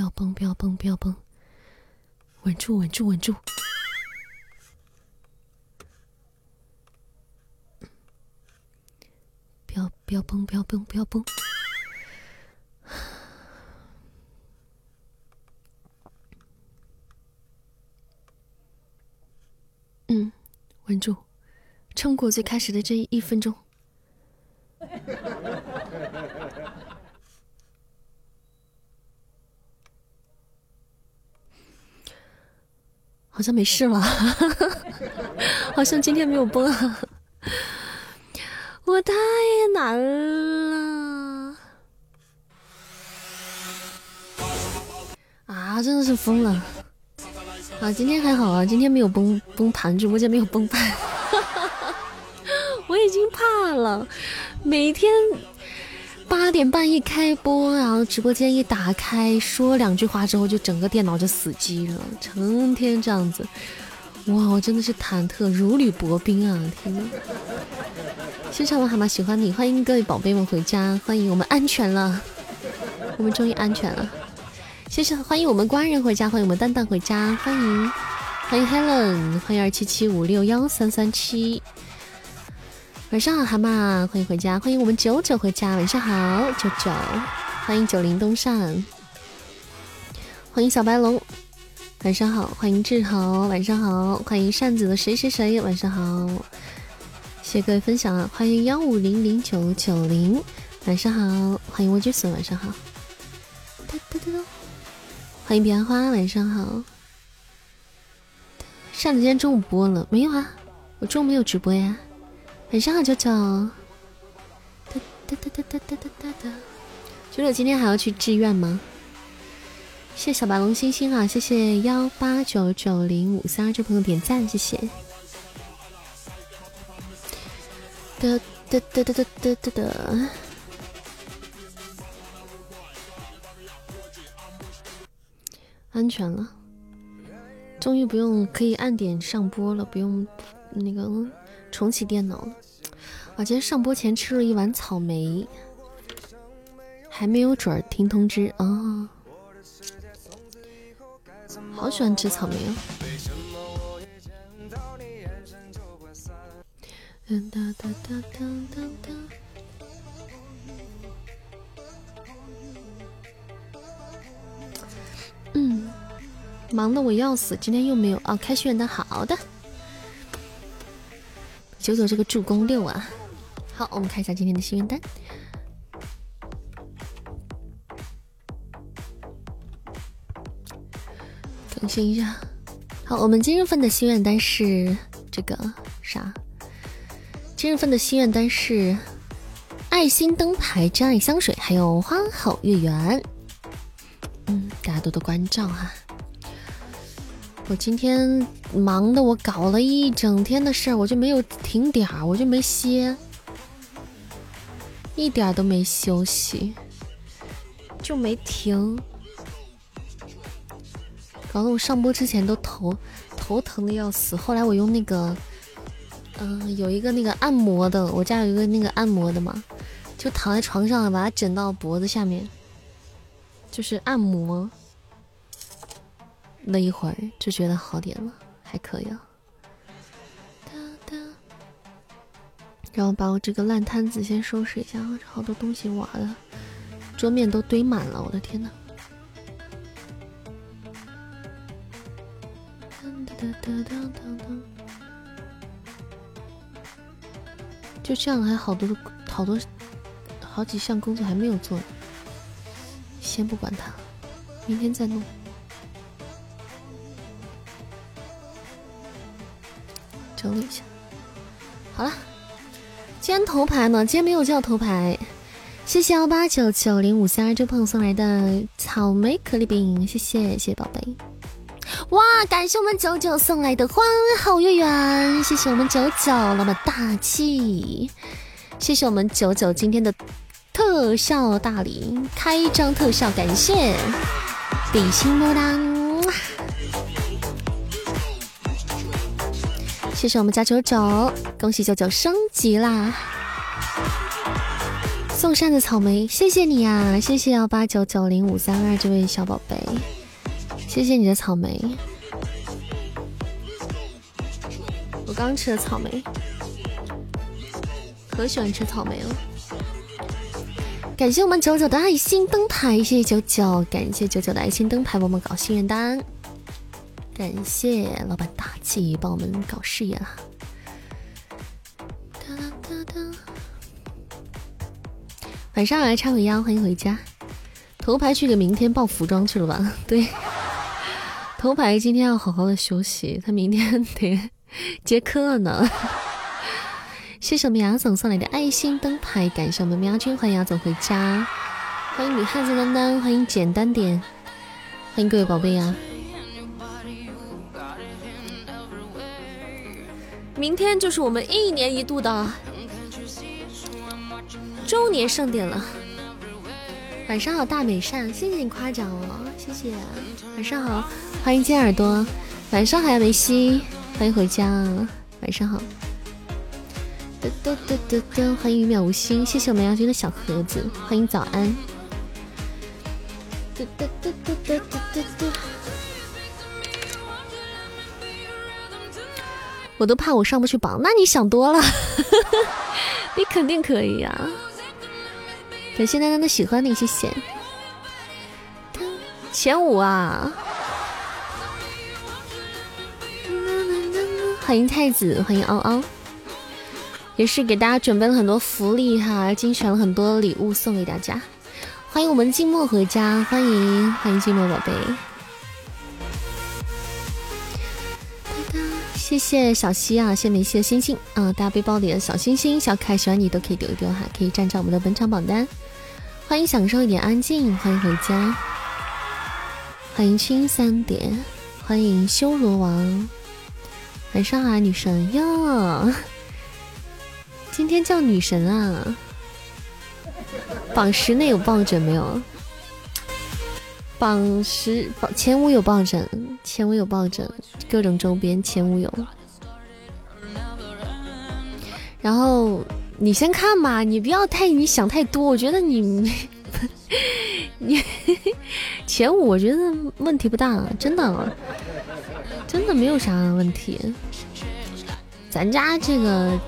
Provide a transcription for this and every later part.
不要崩，不要崩，不要崩，稳住，稳住，稳住。不要，不要崩，不要崩，不要崩。嗯，稳住，撑过最开始的这一分钟。好像没事了，好像今天没有崩啊！我太难了啊！真的是疯了啊！今天还好啊，今天没有崩崩盘，直播间没有崩盘，我已经怕了，每天。八点半一开播，然后直播间一打开，说两句话之后，就整个电脑就死机了，成天这样子，哇，我真的是忐忑如履薄冰啊！天呐！谢谢我蛤蟆喜欢你，欢迎各位宝贝们回家，欢迎我们安全了，我们终于安全了，谢谢欢迎我们官人回家，欢迎我们蛋蛋回家，欢迎欢迎 Helen，欢迎二七七五六幺三三七。晚上好，蛤蟆，欢迎回家，欢迎我们九九回家。晚上好，九九，欢迎九零东上，欢迎小白龙，晚上好，欢迎志豪，晚上好，欢迎扇子的谁谁谁，晚上好，谢谢各位分享啊，欢迎幺五零零九九零，晚上好，欢迎蜗居笋，晚上好，哒哒哒，欢迎彼岸花，晚上好，扇子今天中午播了没有啊？我中午没有直播呀。晚上好，九九。哒哒哒哒哒哒哒哒哒。九九今天还要去志愿吗？谢谢小白龙星星啊！谢谢幺八九九零五三二这朋友点赞，谢谢。哒哒哒哒哒哒哒哒。安全了，终于不用可以按点上播了，不用那个嗯。重启电脑了，我今天上播前吃了一碗草莓，还没有准儿听通知啊！好喜欢吃草莓哦。嗯，忙的我要死，今天又没有哦，开心的好的。九九这个助攻六啊！好，我们看一下今天的心愿单，更新一下。好，我们今日份的心愿单是这个啥？今日份的心愿单是爱心灯牌、真爱香水，还有花好月圆。嗯，大家多多关照哈。我今天忙的，我搞了一整天的事儿，我就没有停点儿，我就没歇，一点都没休息，就没停，搞得我上播之前都头头疼的要死。后来我用那个，嗯，有一个那个按摩的，我家有一个那个按摩的嘛，就躺在床上，把它枕到脖子下面，就是按摩。那一会儿就觉得好点了，还可以啊。然后把我这个烂摊子先收拾一下，好多东西瓦的，桌面都堆满了，我的天呐。就这样，还好多好多好几项工作还没有做，先不管它，明天再弄。整理一下，好了，今天头牌呢？今天没有叫头牌，谢谢幺八九九零五三二这朋友送来的草莓可丽饼，谢谢谢谢宝贝，哇，感谢我们九九送来的花好月圆，谢谢我们九九那么大气，谢谢我们九九今天的特效大礼，开张特效，感谢比心么哒。谢谢我们家九九，恭喜九九升级啦！送扇子草莓，谢谢你啊！谢谢幺八九九零五三二这位小宝贝，谢谢你的草莓。我刚吃的草莓，可喜欢吃草莓了。感谢我们九九的爱心灯牌，谢谢九九，感谢九九的爱心灯牌，帮我们搞心愿单。感谢老板大气，帮我们搞事业了。晚上来插个腰，欢迎回家。头牌去给明天报服装去了吧？对，头牌今天要好好的休息，他明天得接客呢。谢谢我们杨总送来的爱心灯牌，感谢我们喵君，欢迎杨总回家，欢迎女汉子丹丹，欢迎简单点，欢迎各位宝贝呀。明天就是我们一年一度的。周年盛典了，晚上好，大美善，谢谢你夸奖哦，谢谢。晚上好，欢迎金耳朵，晚上好呀，梅西，欢迎回家，晚上好。嘟嘟嘟嘟嘟，欢迎鱼秒无心，谢谢我们杨军的小盒子，欢迎早安。嘟嘟嘟嘟嘟嘟嘟，我都怕我上不去榜，那你想多了，你肯定可以呀。感谢大家的喜欢你，谢谢。前五啊！欢迎太子，欢迎嗷嗷，也是给大家准备了很多福利哈，精选了很多礼物送给大家。欢迎我们静默回家，欢迎欢迎静默宝贝。谢谢小溪啊，谢谢梅西的星星。啊，大家背包里的小星星、小可爱喜欢你都可以丢一丢哈，可以站上我们的本场榜单。欢迎享受一点安静，欢迎回家，欢迎青三点，欢迎修罗王，晚上好，女神哟，今天叫女神啊，榜十内有抱枕没有？榜十榜前五有抱枕，前五有抱枕，各种周边前五有，然后。你先看吧，你不要太你想太多。我觉得你 你 前五，我觉得问题不大，真的，真的没有啥问题。咱家这个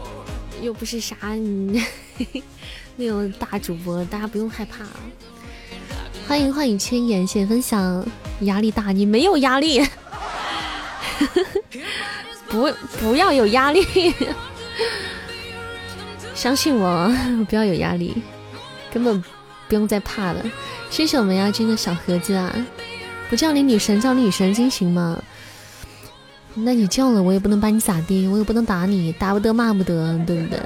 又不是啥 那种大主播，大家不用害怕。欢迎幻影千言，谢谢分享。压力大，你没有压力，不不要有压力。相信我，不要有压力，根本不用再怕了。谢谢我们亚军的小盒子啊！不叫你女神，叫你女神经行吗？那你叫了，我也不能把你咋地，我也不能打你，打不得骂不得，对不对？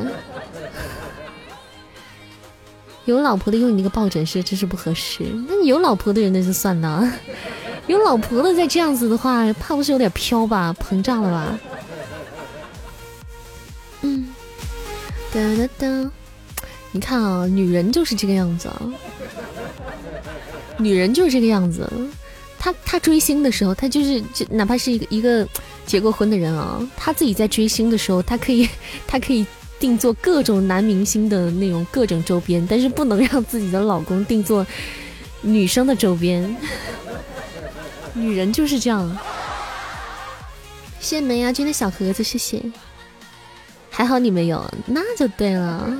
有老婆的用你那个抱枕是真是不合适。那你有老婆的人那就算了，有老婆的再这样子的话，怕不是有点飘吧，膨胀了吧？嗯。哒哒哒！你看啊，女人就是这个样子啊，女人就是这个样子。她她追星的时候，她就是就哪怕是一个一个结过婚的人啊，她自己在追星的时候，她可以她可以定做各种男明星的那种各种周边，但是不能让自己的老公定做女生的周边。女人就是这样。谢谢门牙君的小盒子，谢谢。还好你没有，那就对了。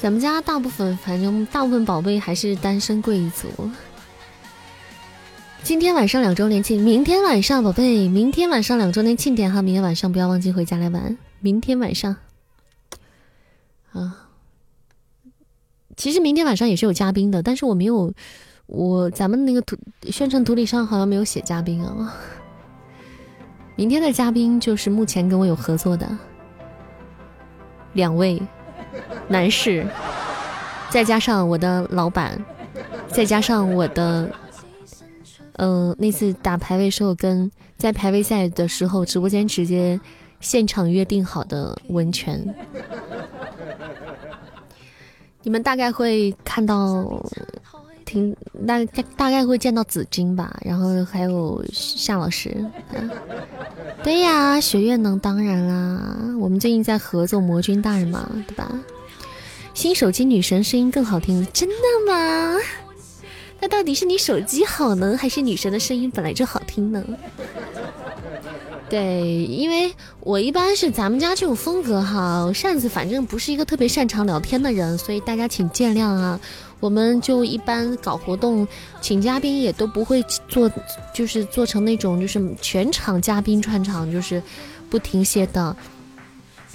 咱们家大部分，反正大部分宝贝还是单身贵族。今天晚上两周年庆，明天晚上宝贝，明天晚上两周年庆典哈，明天晚上不要忘记回家来玩。明天晚上，啊，其实明天晚上也是有嘉宾的，但是我没有，我咱们那个图宣传图里上好像没有写嘉宾啊。明天的嘉宾就是目前跟我有合作的两位男士，再加上我的老板，再加上我的，呃，那次打排位时候跟在排位赛的时候直播间直接现场约定好的温泉，你们大概会看到。听大大大概会见到紫金吧，然后还有夏老师。对呀，学院能？当然啦，我们最近在合作魔君大人嘛，对吧？新手机女神声音更好听，真的吗？那到底是你手机好呢，还是女神的声音本来就好听呢？对，因为我一般是咱们家这种风格哈，扇子反正不是一个特别擅长聊天的人，所以大家请见谅啊。我们就一般搞活动，请嘉宾也都不会做，就是做成那种就是全场嘉宾串场，就是不停歇的。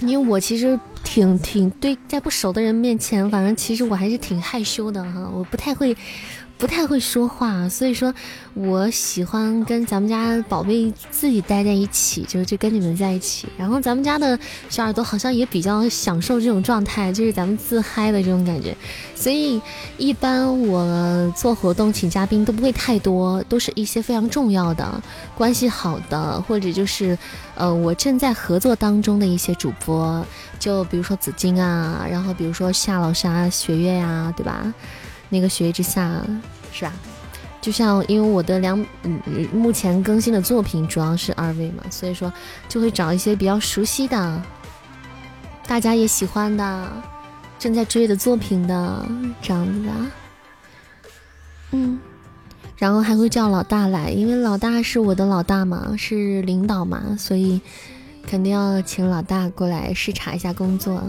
因为我其实挺挺对，在不熟的人面前，反正其实我还是挺害羞的哈，我不太会。不太会说话，所以说我喜欢跟咱们家宝贝自己待在一起，就就跟你们在一起。然后咱们家的小耳朵好像也比较享受这种状态，就是咱们自嗨的这种感觉。所以一般我做活动请嘉宾都不会太多，都是一些非常重要的、关系好的，或者就是呃我正在合作当中的一些主播，就比如说紫金啊，然后比如说夏老师啊、雪月呀，对吧？那个雪月之下，是吧？就像因为我的两嗯目前更新的作品主要是二位嘛，所以说就会找一些比较熟悉的，大家也喜欢的，正在追的作品的这样子的，嗯，然后还会叫老大来，因为老大是我的老大嘛，是领导嘛，所以肯定要请老大过来视察一下工作。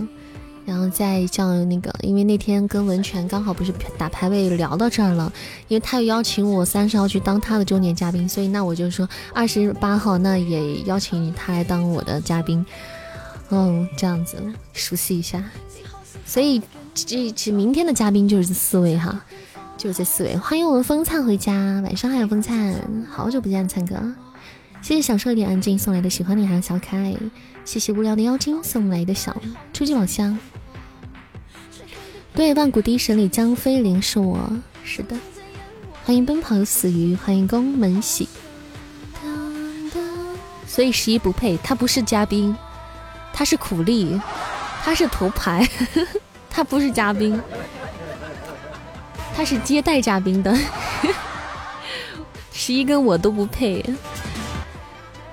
然后再叫那个，因为那天跟文泉刚好不是打排位聊到这儿了，因为他又邀请我三十号去当他的周年嘉宾，所以那我就说二十八号那也邀请他来当我的嘉宾，嗯，这样子熟悉一下。所以这这明天的嘉宾就是这四位哈，就是这四位。欢迎我们风灿回家，晚上好，风灿，好久不见，灿哥，谢谢享受一点安静送来的喜欢你还有小可爱，谢谢无聊的妖精送来的小初级宝箱。对，万古第一神里江飞灵是我，是的。欢迎奔跑的死鱼，欢迎宫门喜。所以十一不配，他不是嘉宾，他是苦力，他是头牌，他不是嘉宾，他是接待嘉宾的。十一跟我都不配。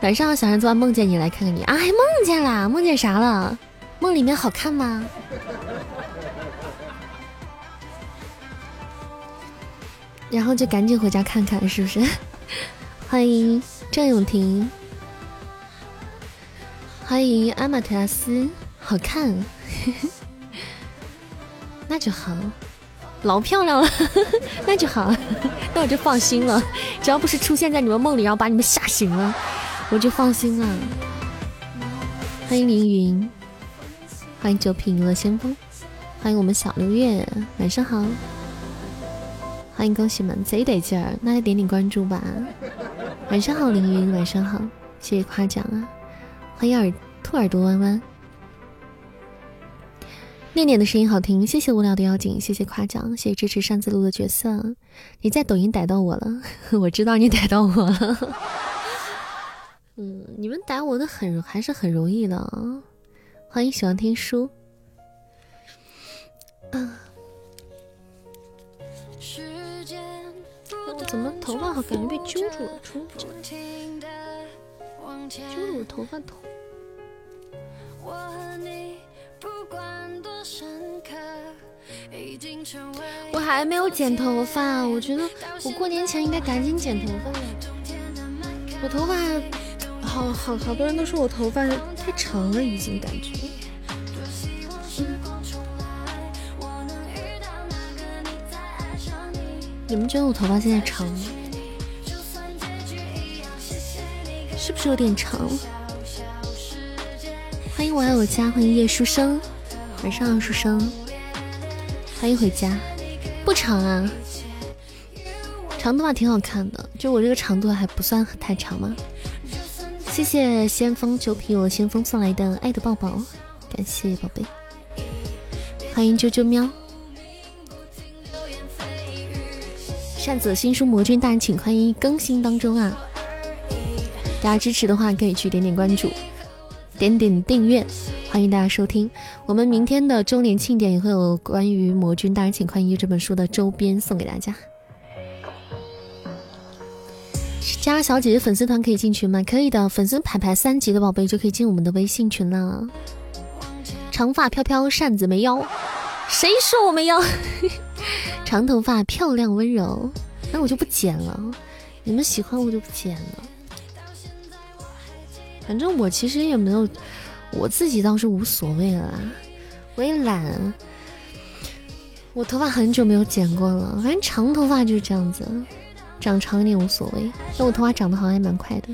晚上小人昨晚梦见你，来看看你啊，还梦见啦？梦见啥了？梦里面好看吗？然后就赶紧回家看看，是不是？欢迎郑永婷，欢迎阿玛特拉斯，好看，那就好，老漂亮了，那就好，那我就放心了。只要不是出现在你们梦里，然后把你们吓醒了，我就放心了。欢迎凌云，欢迎九品娱乐先锋，欢迎我们小六月，晚上好。欢迎恭喜们，贼得劲儿，那就点点关注吧。晚上好，凌云，晚上好，谢谢夸奖啊！欢迎耳兔耳朵弯弯，念念的声音好听，谢谢无聊的妖精，谢谢夸奖，谢谢支持擅自录的角色。你在抖音逮到我了，我知道你逮到我了。嗯，你们逮我的很还是很容易的。欢迎喜欢听书。啊。怎么头发好感觉被揪住了？出揪住我头发头。我还没有剪头发，我觉得我过年前应该赶紧剪头发。我头发好好好多人都说我头发太长了，已经感觉。你们觉得我头发现在长吗？是不是有点长？欢迎我爱我家，欢迎叶书生，晚上好，书生，欢迎回家。不长啊，长头发挺好看的，就我这个长度还不算太长吗？谢谢先锋九品我先锋送来的爱的抱抱，感谢宝贝。欢迎啾啾喵。扇子新书《魔君大人请宽衣》更新当中啊！大家支持的话，可以去点点关注，点点订阅，欢迎大家收听。我们明天的周年庆典也会有关于《魔君大人请宽衣》这本书的周边送给大家。加小姐姐粉丝团可以进群吗？可以的，粉丝排排三级的宝贝就可以进我们的微信群了。长发飘飘扇子没腰，谁说我们要 长头发漂亮温柔？那我就不剪了。你们喜欢我就不剪了。反正我其实也没有，我自己倒是无所谓了。我也懒，我头发很久没有剪过了。反正长头发就是这样子，长长一点无所谓。但我头发长得好像还蛮快的。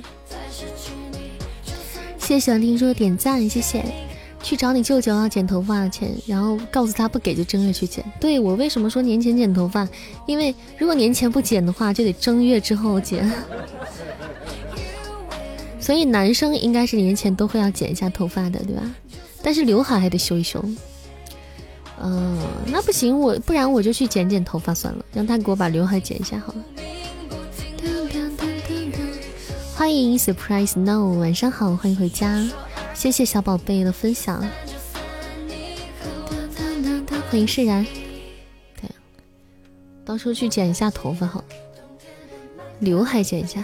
谢谢喜欢听说点赞，谢谢。去找你舅舅要剪头发的钱，然后告诉他不给就正月去剪。对我为什么说年前剪头发？因为如果年前不剪的话，就得正月之后剪。所以男生应该是年前都会要剪一下头发的，对吧？但是刘海还得修一修。嗯，那不行，我不然我就去剪剪头发算了，让他给我把刘海剪一下好了。欢迎 Surprise No，晚上好，欢迎回家。谢谢小宝贝的分享，欢迎释然。对，到时候去剪一下头发好，刘海剪一下。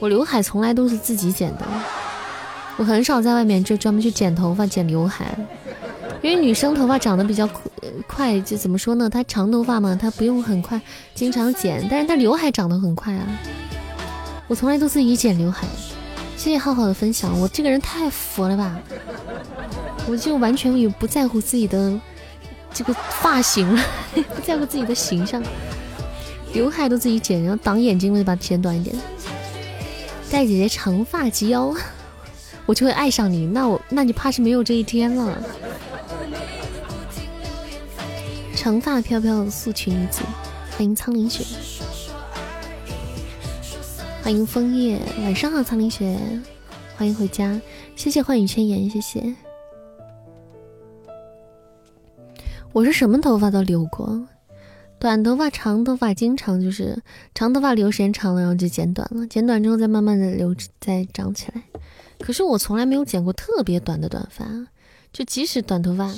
我刘海从来都是自己剪的，我很少在外面就专门去剪头发、剪刘海，因为女生头发长得比较快，就怎么说呢？她长头发嘛，她不用很快经常剪，但是她刘海长得很快啊。我从来都自己剪刘海。谢谢浩浩的分享，我这个人太佛了吧，我就完全也不在乎自己的这个发型了，不在乎自己的形象，刘海都自己剪，然后挡眼睛我就把它剪短一点。戴姐姐长发及腰，我就会爱上你，那我那你怕是没有这一天了。长发飘飘素裙女子，欢迎苍林雪。欢迎枫叶，晚上好，苍林雪，欢迎回家，谢谢幻影千言，谢谢。我是什么头发都留过，短头发、长头发，经常就是长头发留时间长了，然后就剪短了，剪短之后再慢慢的留，再长起来。可是我从来没有剪过特别短的短发，就即使短头发，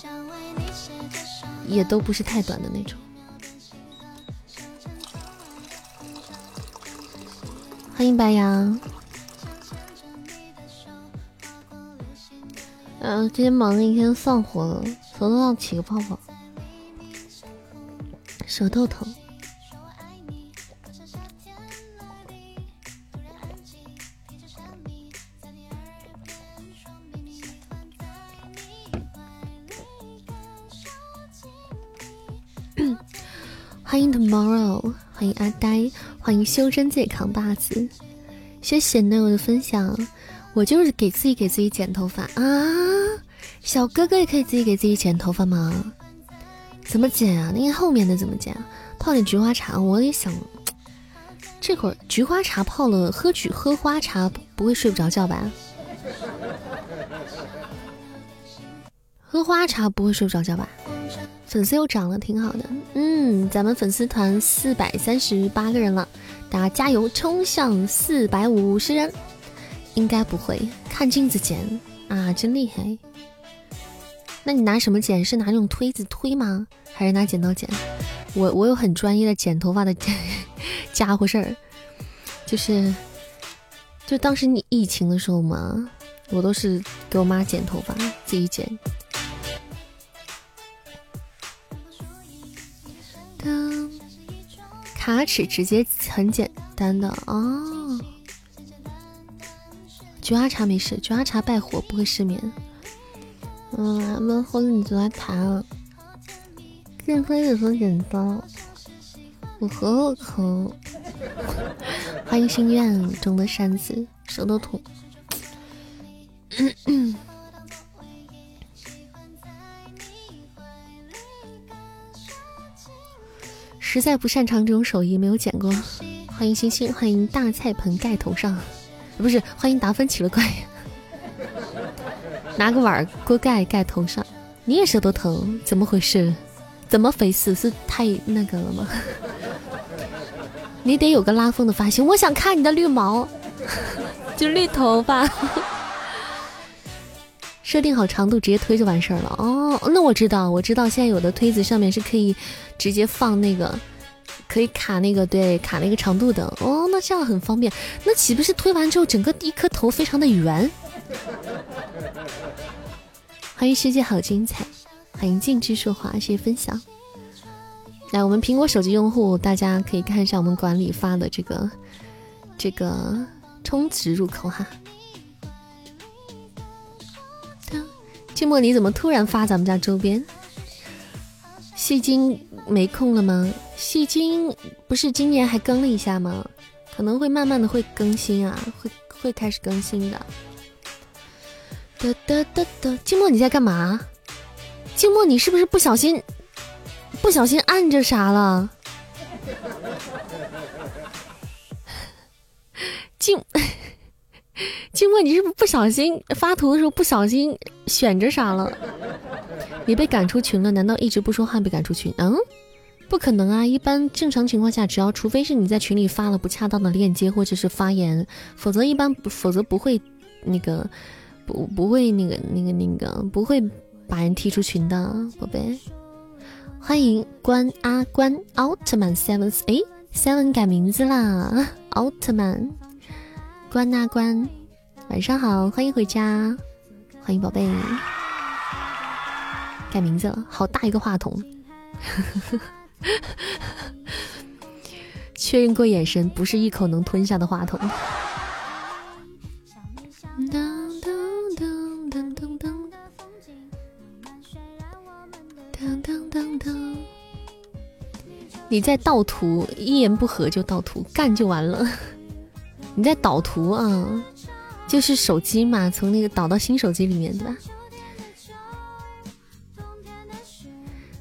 也都不是太短的那种。欢迎白羊。嗯，今天忙了一天，上火了，舌头上起个泡泡，舌头疼。欢迎 Tomorrow，欢迎阿呆。欢迎修真界扛把子，谢谢男友的分享。我就是给自己给自己剪头发啊，小哥哥也可以自己给自己剪头发吗？怎么剪啊？那个后面的怎么剪？泡点菊花茶，我也想。这会儿菊花茶泡了，喝菊喝花茶不会睡不着觉吧？喝花茶不会睡不着觉吧？粉丝又涨了，挺好的。嗯，咱们粉丝团四百三十八个人了，大家加油，冲向四百五十人。应该不会，看镜子剪啊，真厉害。那你拿什么剪？是拿那种推子推吗？还是拿剪刀剪？我我有很专业的剪头发的家伙事儿，就是就当时你疫情的时候嘛，我都是给我妈剪头发，自己剪。卡尺直接很简单的哦，菊花茶没事，菊花茶败火不会失眠。嗯，咱们或者你就来谈，电推子说剪刀，我喉疼。欢迎心愿中的扇子，手都痛。实在不擅长这种手艺，没有剪过。欢迎星星，欢迎大菜盆盖头上，不是欢迎达芬奇了怪。拿个碗锅盖盖头上，你也舌头疼，怎么回事？怎么回事？是太那个了吗？你得有个拉风的发型，我想看你的绿毛，就绿头发。设定好长度，直接推就完事儿了。哦，那我知道，我知道，现在有的推子上面是可以直接放那个，可以卡那个，对，卡那个长度的。哦，那这样很方便。那岂不是推完之后，整个一颗头非常的圆？欢迎世界好精彩。欢迎静之说话，谢谢分享。来，我们苹果手机用户，大家可以看一下我们管理发的这个这个充值入口哈。静默，你怎么突然发咱们家周边？戏精没空了吗？戏精不是今年还更了一下吗？可能会慢慢的会更新啊，会会开始更新的。哒哒哒哒，静默你在干嘛？静默你是不是不小心不小心按着啥了？静 静默你是不是不小心发图的时候不小心选着啥了？你被赶出群了？难道一直不说话被赶出群？嗯？不可能啊！一般正常情况下，只要除非是你在群里发了不恰当的链接或者是发言，否则一般不，否则不会那个不不会那个那个那个不会把人踢出群的，宝贝。欢迎关阿关奥特曼 seven，哎，seven 改名字啦，奥特曼关阿关，晚上好，欢迎回家，欢迎宝贝，改名字了，好大一个话筒。确认过眼神，不是一口能吞下的话筒。你在盗图，一言不合就盗图，干就完了。你在导图啊？就是手机嘛，从那个导到新手机里面，对吧？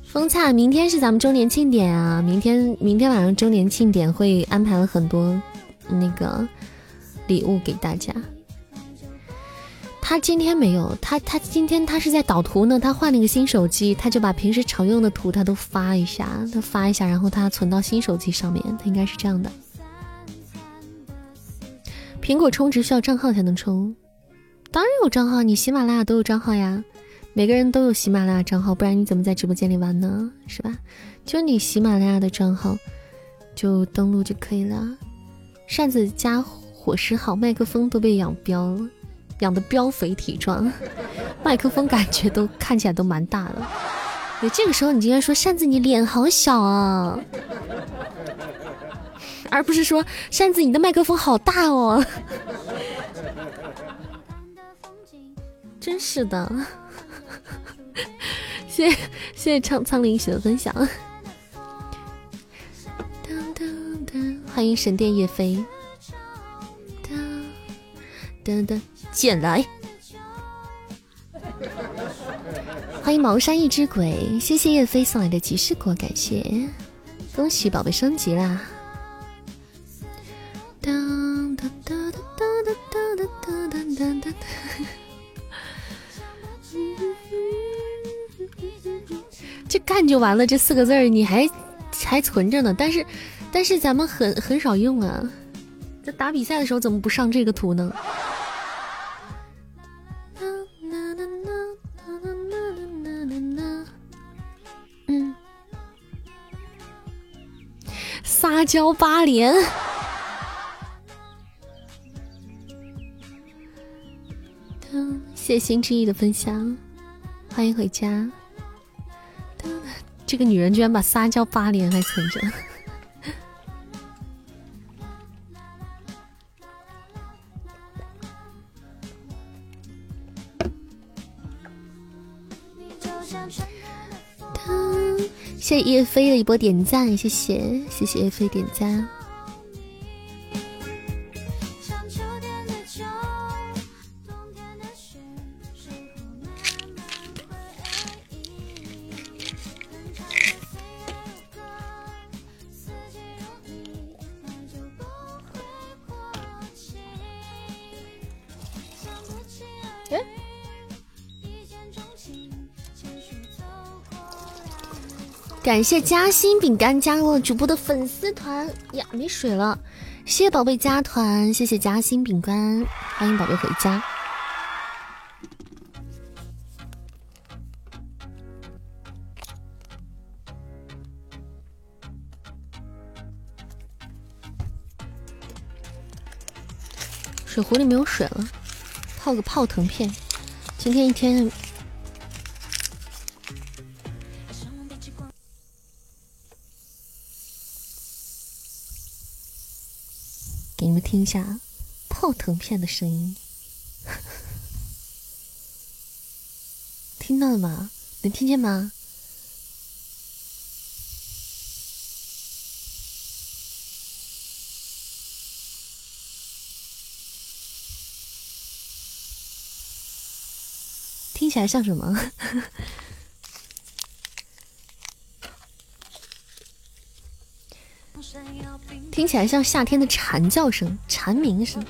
风灿，明天是咱们周年庆典啊！明天明天晚上周年庆典会安排了很多那个礼物给大家。他今天没有，他他今天他是在导图呢。他换了一个新手机，他就把平时常用的图他都发一下，他发一下，然后他存到新手机上面。他应该是这样的。苹果充值需要账号才能充，当然有账号，你喜马拉雅都有账号呀。每个人都有喜马拉雅账号，不然你怎么在直播间里玩呢？是吧？就你喜马拉雅的账号，就登录就可以了。扇子加伙食好，麦克风都被养膘了，养的膘肥体壮，麦克风感觉都看起来都蛮大的。对，这个时候你竟然说扇子你脸好小啊，而不是说扇子你的麦克风好大哦，真是的。谢谢谢苍苍灵雪的分享，欢迎神殿叶飞，噔噔捡来，欢迎茅山一只鬼，谢谢叶飞送来的骑士果，感谢，恭喜宝贝升级啦！噔噔噔噔噔噔噔噔噔噔。这干就完了，这四个字儿你还还存着呢，但是但是咱们很很少用啊。这打比赛的时候怎么不上这个图呢？撒娇八连，谢心之意的分享，欢迎回家。这个女人居然把撒娇八连还存着，谢谢叶飞的一波点赞，谢谢谢谢叶飞点赞。感谢夹心饼干加入了主播的粉丝团呀，没水了，谢谢宝贝加团，谢谢夹心饼干，欢迎宝贝回家。水壶里没有水了，泡个泡腾片。今天一天。一下泡腾片的声音，听到了吗？能听见吗？听起来像什么？听起来像夏天的蝉叫声、蝉鸣声。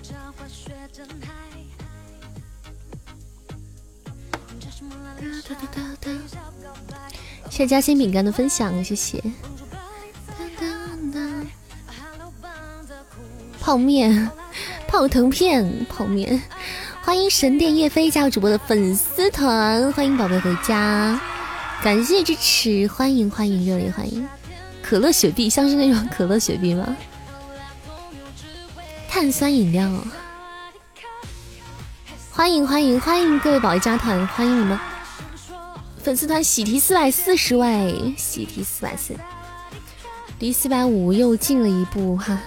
谢谢夹心饼干的分享，谢谢。泡面，泡腾片，泡面。欢迎神殿叶飞加入主播的粉丝团，欢迎宝贝回家，感谢支持，欢迎欢迎热烈欢迎，可乐雪碧像是那种可乐雪碧吗？碳酸饮料，欢迎欢迎欢迎各位宝贝加团，欢迎你们粉丝团喜提四百四十位，喜提四百四，离四百五又近了一步哈。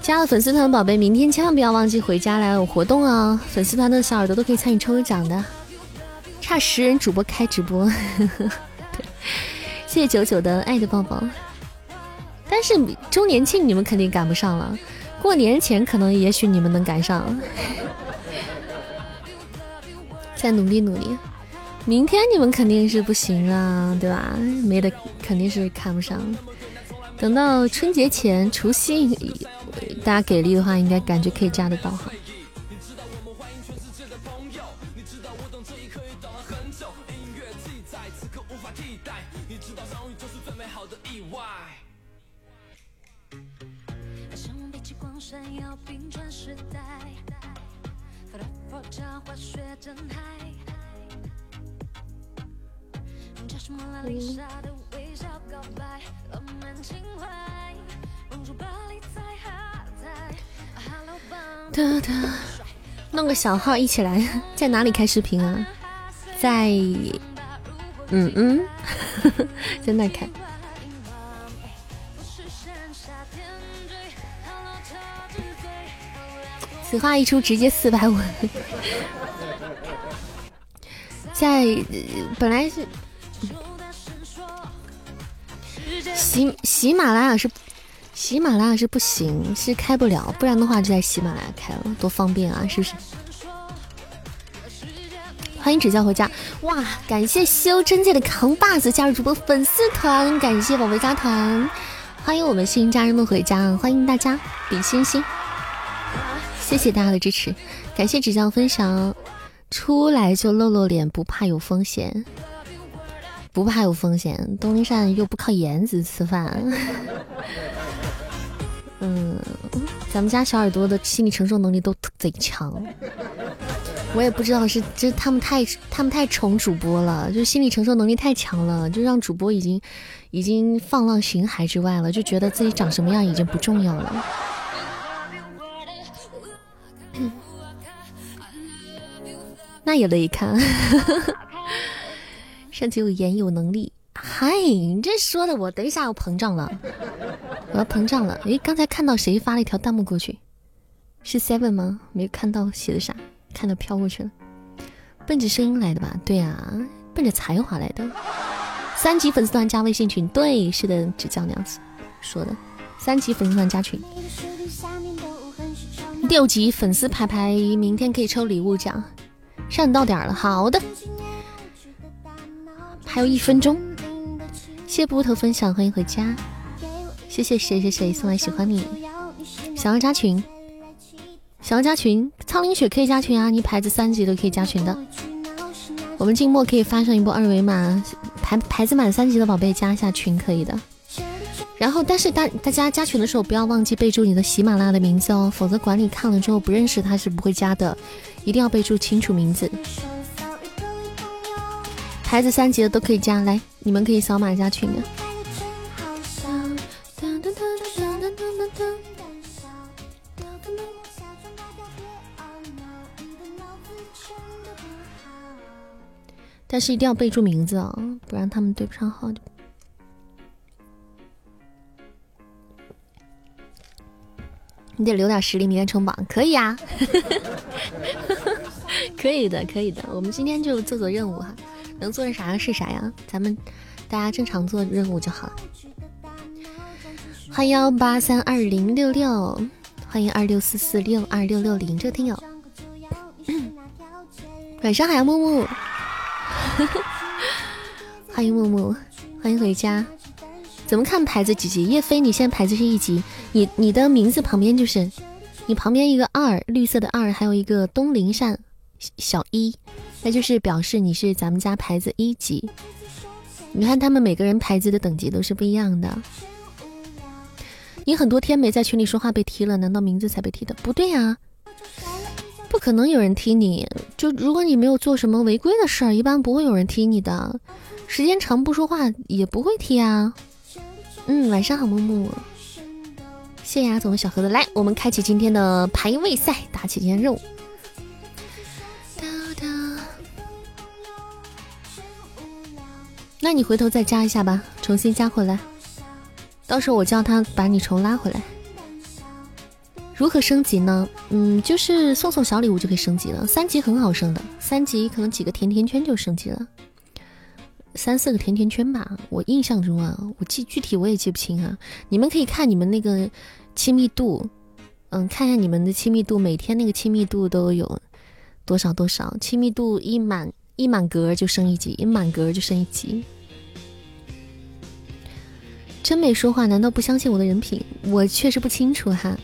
加了粉丝团宝贝，明天千万不要忘记回家来有活动啊！粉丝团的小耳朵都可以参与抽奖的，差十人主播开直播。谢谢九九的爱的抱抱。但是周年庆你们肯定赶不上了，过年前可能也许你们能赶上。再努力努力，明天你们肯定是不行啊，对吧？没得，肯定是看不上。等到春节前，除夕，大家给力的话，应该感觉可以加得到哈。弄个小号一起来，在哪里开视频啊？在，嗯嗯，在那开。此话一出，直接四百五。在本来是喜喜马拉雅是。喜马拉雅是不行，是开不了，不然的话就在喜马拉雅开了，多方便啊，是不是？欢迎指教回家，哇！感谢西欧真界的扛把子加入主播粉丝团，感谢宝贝加团，欢迎我们新家人们回家，欢迎大家比心心，谢谢大家的支持，感谢指教分享，出来就露露脸，不怕有风险，不怕有风险，东林善又不靠颜值吃饭。嗯，咱们家小耳朵的心理承受能力都贼强，我也不知道是这他们太他们太宠主播了，就心理承受能力太强了，就让主播已经已经放浪形骸之外了，就觉得自己长什么样已经不重要了。那也乐意看，身体有颜有能力。嗨，你这说的我等一下要膨胀了，我要膨胀了。诶，刚才看到谁发了一条弹幕过去？是 Seven 吗？没看到写的啥，看到飘过去了。奔着声音来的吧？对啊，奔着才华来的。三级粉丝团加微信群，对，是的，只叫那样子说的。三级粉丝团加群，六级粉丝牌牌，明天可以抽礼物奖。上到点了，好的，还有一分钟。谢布头分享，欢迎回家。谢谢谁谁谁送来喜欢你，想要加群，想要加群，苍林雪可以加群啊！你牌子三级都可以加群的。我们静默可以发上一波二维码，牌牌子满三级的宝贝加一下群可以的。然后，但是大大家加群的时候不要忘记备注你的喜马拉雅的名字哦，否则管理看了之后不认识他是不会加的，一定要备注清楚名字。牌子三级的都可以加，来，你们可以扫码加群的。但是一定要备注名字啊，不然他们对不上号的。你得留点实力，明天冲榜可以啊，可以的，可以的。我们今天就做做任务哈，能做成啥是啥样，咱们大家正常做任务就好了。欢迎幺八三二零六六，欢迎二六四四六二六六零这个听友。晚上好呀，木木。欢迎木木，欢迎回家。怎么看牌子几级？叶飞，你现在牌子是一级。你你的名字旁边就是，你旁边一个二，绿色的二，还有一个东林善小一，那就是表示你是咱们家牌子一级。你看他们每个人牌子的等级都是不一样的。你很多天没在群里说话被踢了，难道名字才被踢的？不对呀，不可能有人踢你。就如果你没有做什么违规的事儿，一般不会有人踢你的。时间长不说话也不会踢啊。嗯，晚上好，木木。谢谢阿总的小盒子，来，我们开启今天的排位赛，打起今天任务。那你回头再加一下吧，重新加回来，到时候我叫他把你重拉回来。如何升级呢？嗯，就是送送小礼物就可以升级了，三级很好升的，三级可能几个甜甜圈就升级了。三四个甜甜圈吧，我印象中啊，我记具体我也记不清啊。你们可以看你们那个亲密度，嗯，看一下你们的亲密度，每天那个亲密度都有多少多少，亲密度一满一满格就升一级，一满格就升一级。真没说话，难道不相信我的人品？我确实不清楚哈，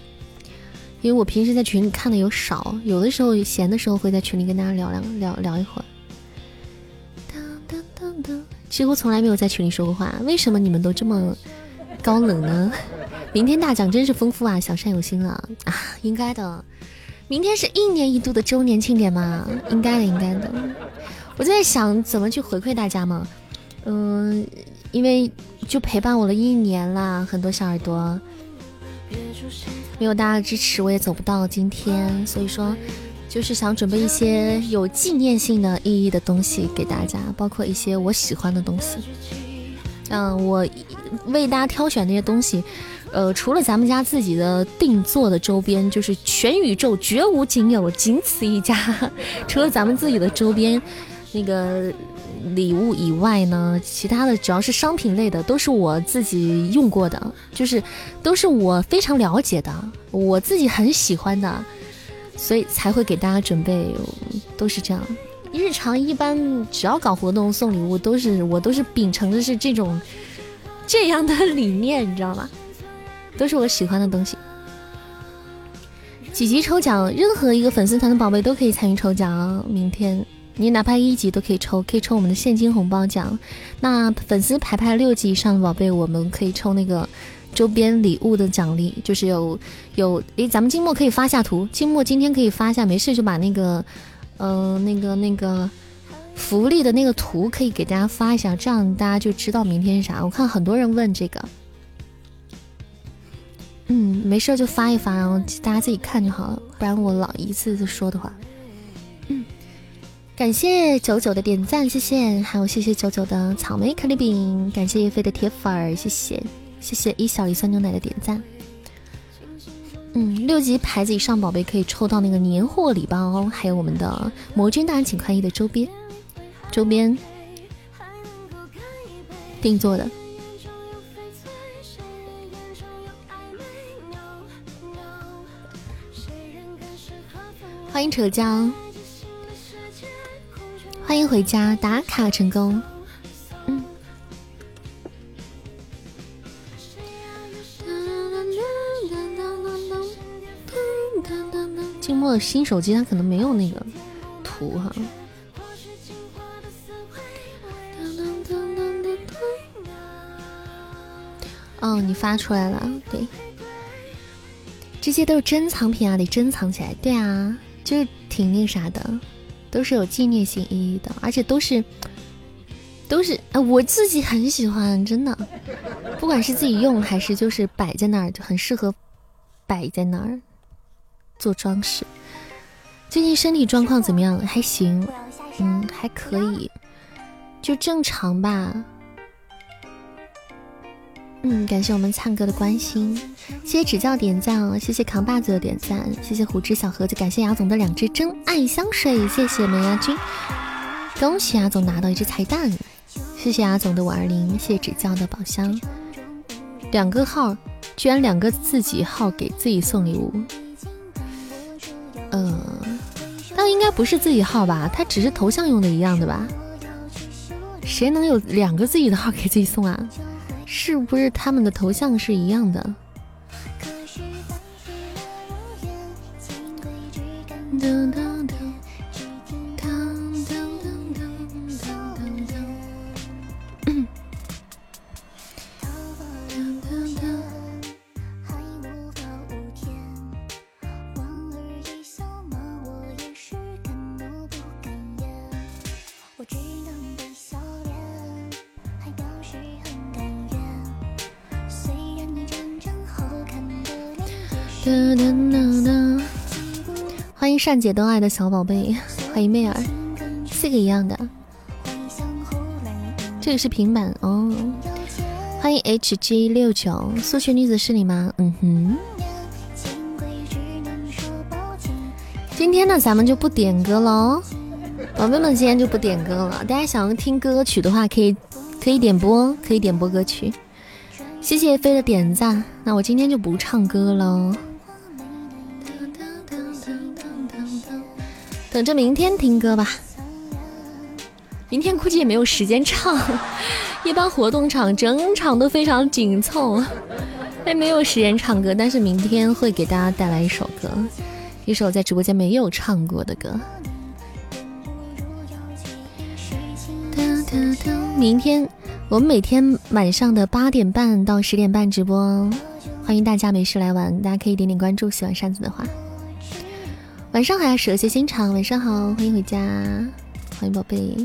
因为我平时在群里看的有少，有的时候闲的时候会在群里跟大家聊聊聊聊一会儿。几乎从来没有在群里说过话，为什么你们都这么高冷呢？明天大奖真是丰富啊，小善有心了啊，应该的。明天是一年一度的周年庆典嘛，应该的，应该的。我在想怎么去回馈大家嘛，嗯，因为就陪伴我了一年啦，很多小耳朵，没有大家的支持，我也走不到今天，所以说。就是想准备一些有纪念性的意义的东西给大家，包括一些我喜欢的东西。嗯，我为大家挑选那些东西，呃，除了咱们家自己的定做的周边，就是全宇宙绝无仅有，仅此一家。除了咱们自己的周边那个礼物以外呢，其他的只要是商品类的，都是我自己用过的，就是都是我非常了解的，我自己很喜欢的。所以才会给大家准备，都是这样。日常一般只要搞活动送礼物，都是我都是秉承的是这种这样的理念，你知道吗？都是我喜欢的东西。几级抽奖，任何一个粉丝团的宝贝都可以参与抽奖。明天你哪怕一级都可以抽，可以抽我们的现金红包奖。那粉丝排排六级以上的宝贝，我们可以抽那个。周边礼物的奖励就是有有诶，咱们金墨可以发下图，金墨今天可以发一下，没事就把那个，嗯，那个那个福利的那个图可以给大家发一下，这样大家就知道明天是啥。我看很多人问这个，嗯，没事就发一发，然后大家自己看就好了，不然我老一次次说的话。感谢九九的点赞，谢谢，还有谢谢九九的草莓可丽饼，感谢叶飞的铁粉儿，谢谢。谢谢一小梨酸牛奶的点赞。嗯，六级牌子以上宝贝可以抽到那个年货礼包，还有我们的魔君大人请宽衣的周边，周边定做的。欢迎扯江，欢迎回家打卡成功。嗯静默的新手机，它可能没有那个图哈。哦，你发出来了，对，这些都是珍藏品啊，得珍藏起来。对啊，就是挺那啥的，都是有纪念性意义的，而且都是都是哎，我自己很喜欢，真的，不管是自己用还是就是摆在那儿，就很适合摆在那儿。做装饰，最近身体状况怎么样？还行，嗯，还可以，就正常吧。嗯，感谢我们灿哥的关心，谢谢指教点赞，谢谢扛把子的点赞，谢谢虎之小盒子，感谢牙总的两支真爱香水，谢谢梅亚君，恭喜牙总拿到一只彩蛋，谢谢牙总的五二零，谢谢指教的宝箱，两个号，居然两个自己号给自己送礼物，呃，那应该不是自己号吧？他只是头像用的一样的吧？谁能有两个自己的号给自己送啊？是不是他们的头像是一样的？哒哒哒哒欢迎善解都爱的小宝贝，欢迎妹儿，四个一样的，这个是平板哦。欢迎 H G 六九，速学女子是你吗？嗯哼。今天呢，咱们就不点歌喽，宝贝们，今天就不点歌了。大家想要听歌曲的话，可以可以点播，可以点播歌曲。谢谢飞的点赞，那我今天就不唱歌喽。等着明天听歌吧，明天估计也没有时间唱，一般活动场整场都非常紧凑，也没有时间唱歌。但是明天会给大家带来一首歌，一首在直播间没有唱过的歌。明天我们每天晚上的八点半到十点半直播，欢迎大家没事来玩，大家可以点点关注，喜欢扇子的话。晚上好呀，蛇蝎心肠，晚上好，欢迎回家，欢迎宝贝。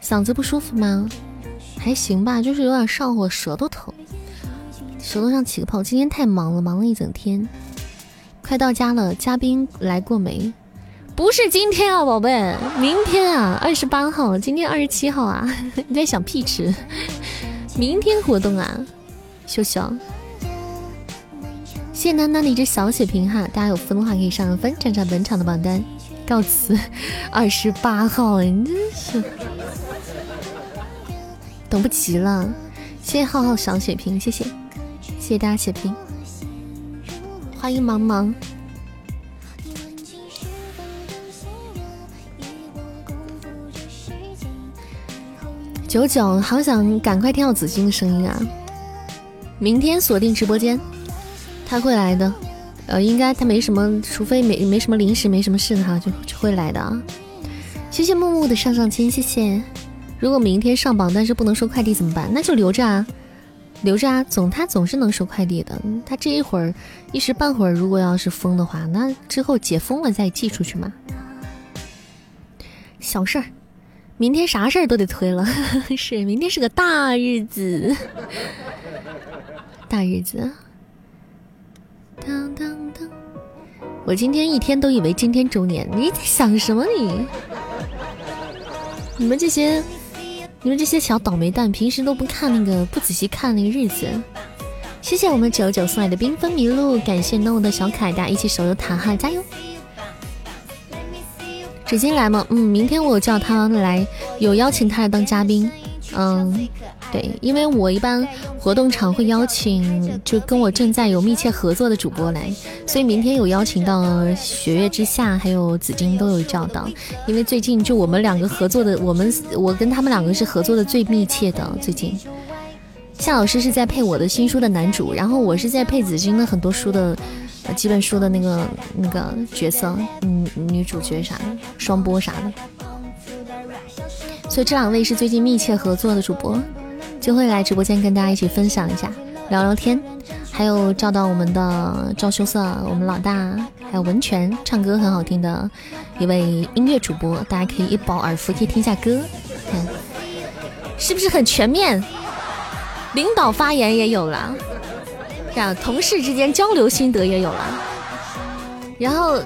嗓子不舒服吗？还行吧，就是有点上火，舌头疼，舌头上起个泡。今天太忙了，忙了一整天。快到家了，嘉宾来过没？不是今天啊，宝贝，明天啊，二十八号，今天二十七号啊，你在想屁吃？明天活动啊，秀秀。谢娜娜的一只小血瓶哈，大家有分的话可以上个分，站上本场的榜单。告辞，二十八号，你真是等不及了。谢谢浩浩小血瓶，谢谢，谢谢大家血瓶。欢迎茫茫。九九，好想赶快听到紫金的声音啊！明天锁定直播间。他会来的，呃，应该他没什么，除非没没什么临时没什么事的话，就就会来的啊。谢谢木木的上上签，谢谢。如果明天上榜，但是不能收快递怎么办？那就留着啊，留着啊，总他总是能收快递的。他这一会儿一时半会儿，如果要是封的话，那之后解封了再寄出去嘛。小事儿，明天啥事儿都得推了，是明天是个大日子，大日子。当当当！我今天一天都以为今天周年，你在想什么你？你们这些，你们这些小倒霉蛋，平时都不看那个，不仔细看那个日子。谢谢我们九九送来的缤纷麋鹿，感谢 no 的小可爱大家一起手游塔哈，加油！纸巾来吗？嗯，明天我叫他来，有邀请他来当嘉宾。嗯。对，因为我一般活动场会邀请就跟我正在有密切合作的主播来，所以明天有邀请到雪月之下，还有紫金都有叫到。因为最近就我们两个合作的，我们我跟他们两个是合作的最密切的。最近夏老师是在配我的新书的男主，然后我是在配紫金的很多书的几本书的那个那个角色，嗯，女主角啥的，双播啥的。所以这两位是最近密切合作的主播。就会来直播间跟大家一起分享一下，聊聊天，还有照到我们的赵羞涩，我们老大，还有文泉唱歌很好听的一位音乐主播，大家可以一饱耳福，可以听下歌，看是不是很全面？领导发言也有了，这样同事之间交流心得也有了，然后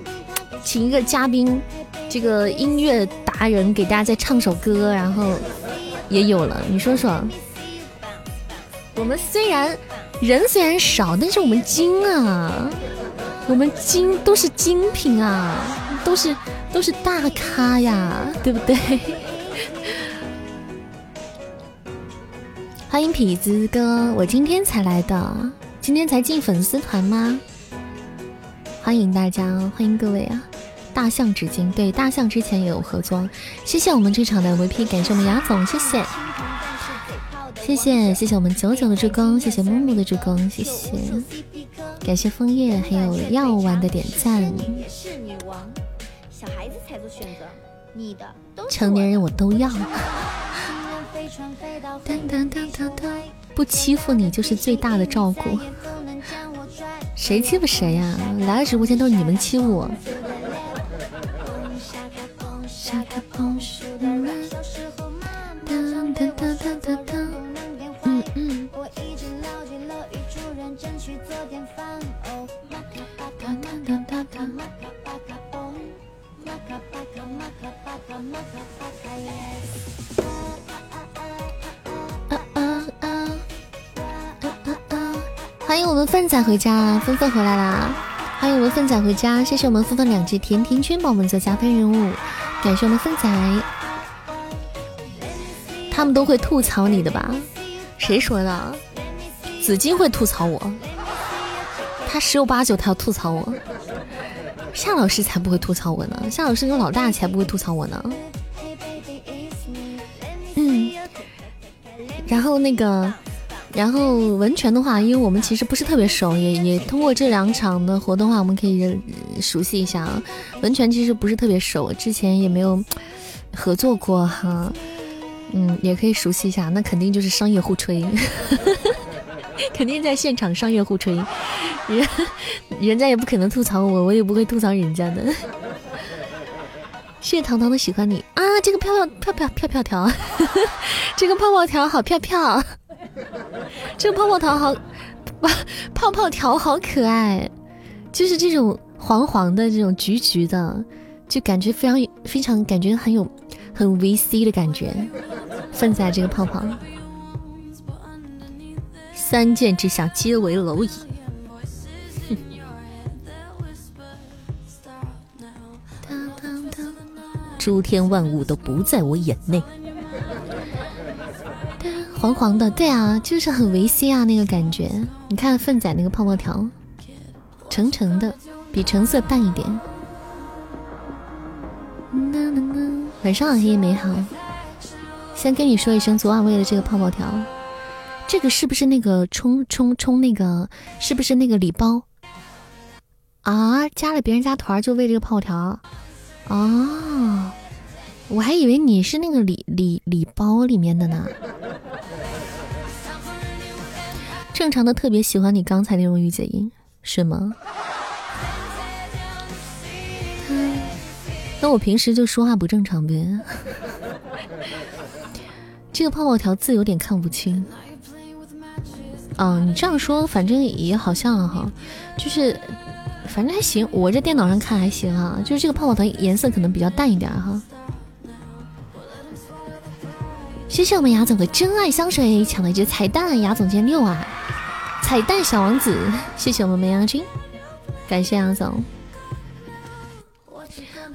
请一个嘉宾，这个音乐达人给大家再唱首歌，然后也有了，你说说。我们虽然人虽然少，但是我们精啊，我们精都是精品啊，都是都是大咖呀，对不对？欢迎痞子哥，我今天才来的，今天才进粉丝团吗？欢迎大家，欢迎各位啊！大象纸巾，对，大象之前也有合作，谢谢我们这场的 VP，感谢我们牙总，谢谢。谢谢谢谢我们九九的助攻，谢谢木木的助攻，谢谢，感谢枫叶还有药丸的点赞。成年人我都要。不欺负你就是最大的照顾。谁欺负谁呀？来了直播间都是你们欺负我。欢迎我们粪仔回家，芬芬回来啦！欢迎我们粪仔回家，谢谢我们芬芬两只甜甜圈帮我们做加分任务，感谢我们粪仔。他们都会吐槽你的吧？谁说的？紫金会吐槽我，他十有八九他要吐槽我。夏老师才不会吐槽我呢，夏老师跟老大才不会吐槽我呢。嗯，然后那个，然后文泉的话，因为我们其实不是特别熟，也也通过这两场的活动话，我们可以熟悉一下啊。文泉其实不是特别熟，之前也没有合作过哈，嗯，也可以熟悉一下。那肯定就是商业互吹，肯定在现场商业互吹，人人家也不可能吐槽我，我也不会吐槽人家的。谢谢糖糖的喜欢你啊！这个飘飘飘飘飘飘条，这个泡泡条好飘飘，这个泡泡糖好 泡泡条好可爱，就是这种黄黄的，这种橘橘的，就感觉非常非常感觉很有很 VC 的感觉。分在这个泡泡，三剑之下皆为蝼蚁。诸天万物都不在我眼内。黄黄的，对啊，就是很维 C 啊，那个感觉。你看粪仔那个泡泡条，橙橙的，比橙色淡一点。晚上好，黑夜美好。先跟你说一声，昨晚喂了这个泡泡条，这个是不是那个冲冲冲那个？是不是那个礼包？啊，加了别人家团就为这个泡泡条。哦，我还以为你是那个礼礼礼包里面的呢。正常的特别喜欢你刚才那种御姐音，是吗？那我平时就说话不正常呗。这个泡泡条字有点看不清。啊，你这样说，反正也好像哈，就是。反正还行，我这电脑上看还行啊，就是这个泡泡糖颜色可能比较淡一点哈。谢谢我们牙总的真爱香水抢了一只彩蛋，牙总今六啊，彩蛋小王子，谢谢我们梅阳君，感谢牙总。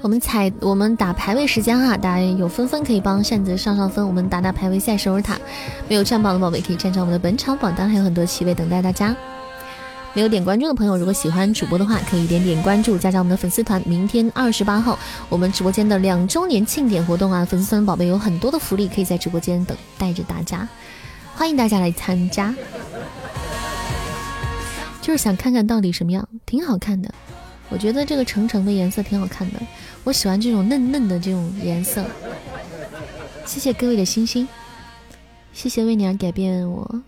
我们彩我们打排位时间哈，大家有分分可以帮扇子上上分，我们打打排位赛守守塔，没有占榜的宝贝可以站上我们的本场榜单，还有很多席位等待大家。没有点关注的朋友，如果喜欢主播的话，可以点点关注，加加我们的粉丝团。明天二十八号，我们直播间的两周年庆典活动啊，粉丝团宝贝有很多的福利，可以在直播间等待着大家，欢迎大家来参加。就是想看看到底什么样，挺好看的。我觉得这个橙橙的颜色挺好看的，我喜欢这种嫩嫩的这种颜色。谢谢各位的星星，谢谢为你而改变我。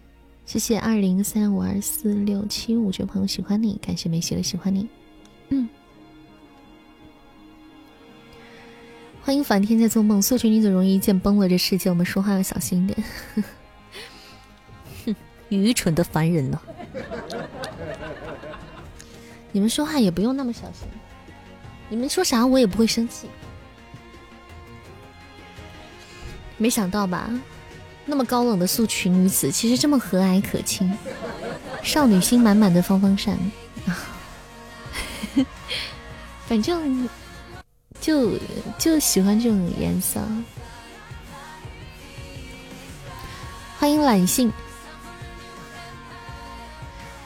谢谢二零三五二四六七五这位朋友喜欢你，感谢梅西的喜欢你，嗯，欢迎反天在做梦，素裙女子容易一见崩了这世界，我们说话要小心一点，哼，愚蠢的凡人呢，你们说话也不用那么小心，你们说啥我也不会生气，没想到吧？那么高冷的素裙女子，其实这么和蔼可亲，少女心满满的方方扇啊，反正就就喜欢这种颜色。欢迎懒性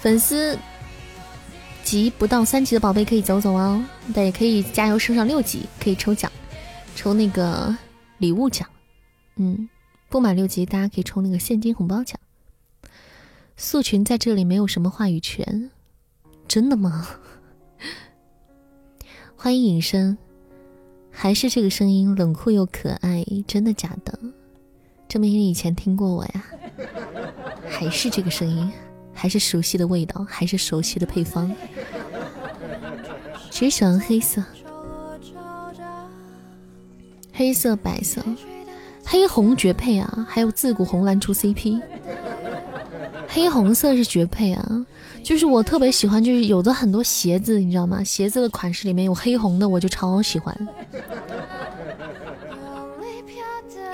粉丝级不到三级的宝贝可以走走哦，但也可以加油升上六级，可以抽奖，抽那个礼物奖。嗯，不满六级大家可以抽那个现金红包奖。素群在这里没有什么话语权，真的吗？欢迎隐身，还是这个声音冷酷又可爱，真的假的？证明你以前听过我呀，还是这个声音，还是熟悉的味道，还是熟悉的配方。只喜欢黑色，黑色、白色、黑红绝配啊！还有自古红蓝出 CP，黑红色是绝配啊！就是我特别喜欢，就是有的很多鞋子，你知道吗？鞋子的款式里面有黑红的，我就超喜欢。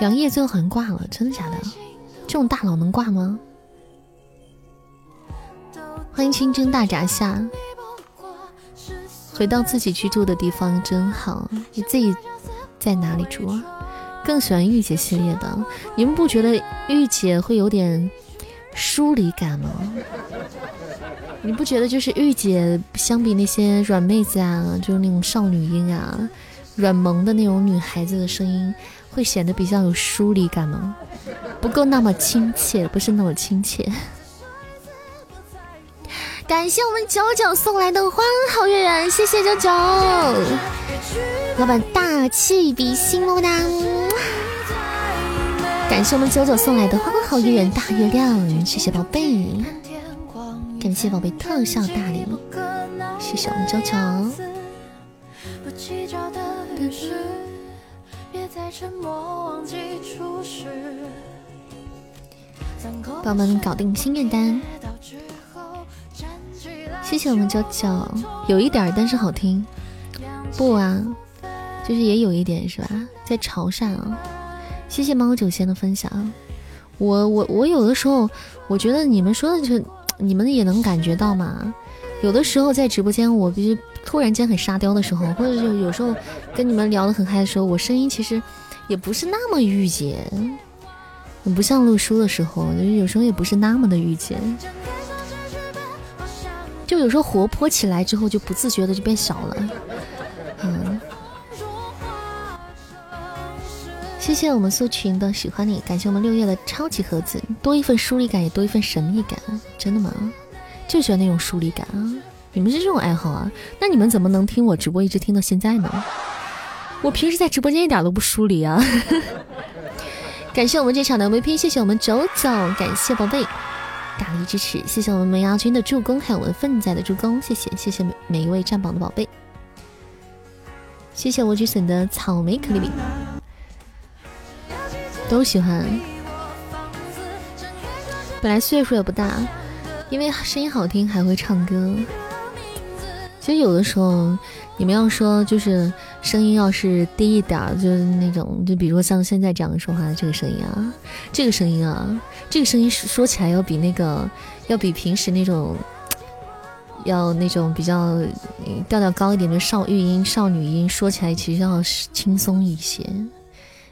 杨烨最后好像挂了，真的假的？这种大佬能挂吗？欢迎清蒸大闸蟹，回到自己居住的地方真好。你自己在哪里住啊？更喜欢御姐系列的，你们不觉得御姐会有点疏离感吗？你不觉得就是御姐相比那些软妹子啊，就是那种少女音啊，软萌的那种女孩子的声音？会显得比较有疏离感吗？不够那么亲切，不是那么亲切。感谢我们九九送来的花好月圆，谢谢九九，老板大气比心么么哒！感谢我们九九送来的花好月圆大月亮，谢谢宝贝，感谢宝贝特效大礼，谢谢我们九九。帮我们搞定心愿单，谢谢我们娇娇，有一点但是好听，不啊，就是也有一点是吧？在潮汕啊，谢谢猫九仙的分享，我我我有的时候我觉得你们说的就你们也能感觉到嘛，有的时候在直播间我必须突然间很沙雕的时候，或者就有时候跟你们聊得很嗨的时候，我声音其实。也不是那么御姐，不像录书的时候，就是有时候也不是那么的御姐，就有时候活泼起来之后，就不自觉的就变小了。嗯，谢谢我们苏群的喜欢你，感谢我们六月的超级盒子，多一份疏离感，也多一份神秘感，真的吗？就喜欢那种疏离感啊！你们是这种爱好啊？那你们怎么能听我直播一直听到现在呢？我平时在直播间一点都不疏离啊！感谢我们这场的 VP，谢谢我们九九，感谢宝贝大力支持，谢谢我们梅芽君的助攻，还有我们奋仔的助攻，谢谢谢谢每每一位占榜的宝贝，谢谢我菊笋的草莓可丽饼，都喜欢。本来岁数也不大，因为声音好听还会唱歌。其实有的时候你们要说就是。声音要是低一点，就是那种，就比如说像现在这样说话的这个声音啊，这个声音啊，这个声音说起来要比那个，要比平时那种，要那种比较调调高一点的少育音、少女音，说起来其实要轻松一些。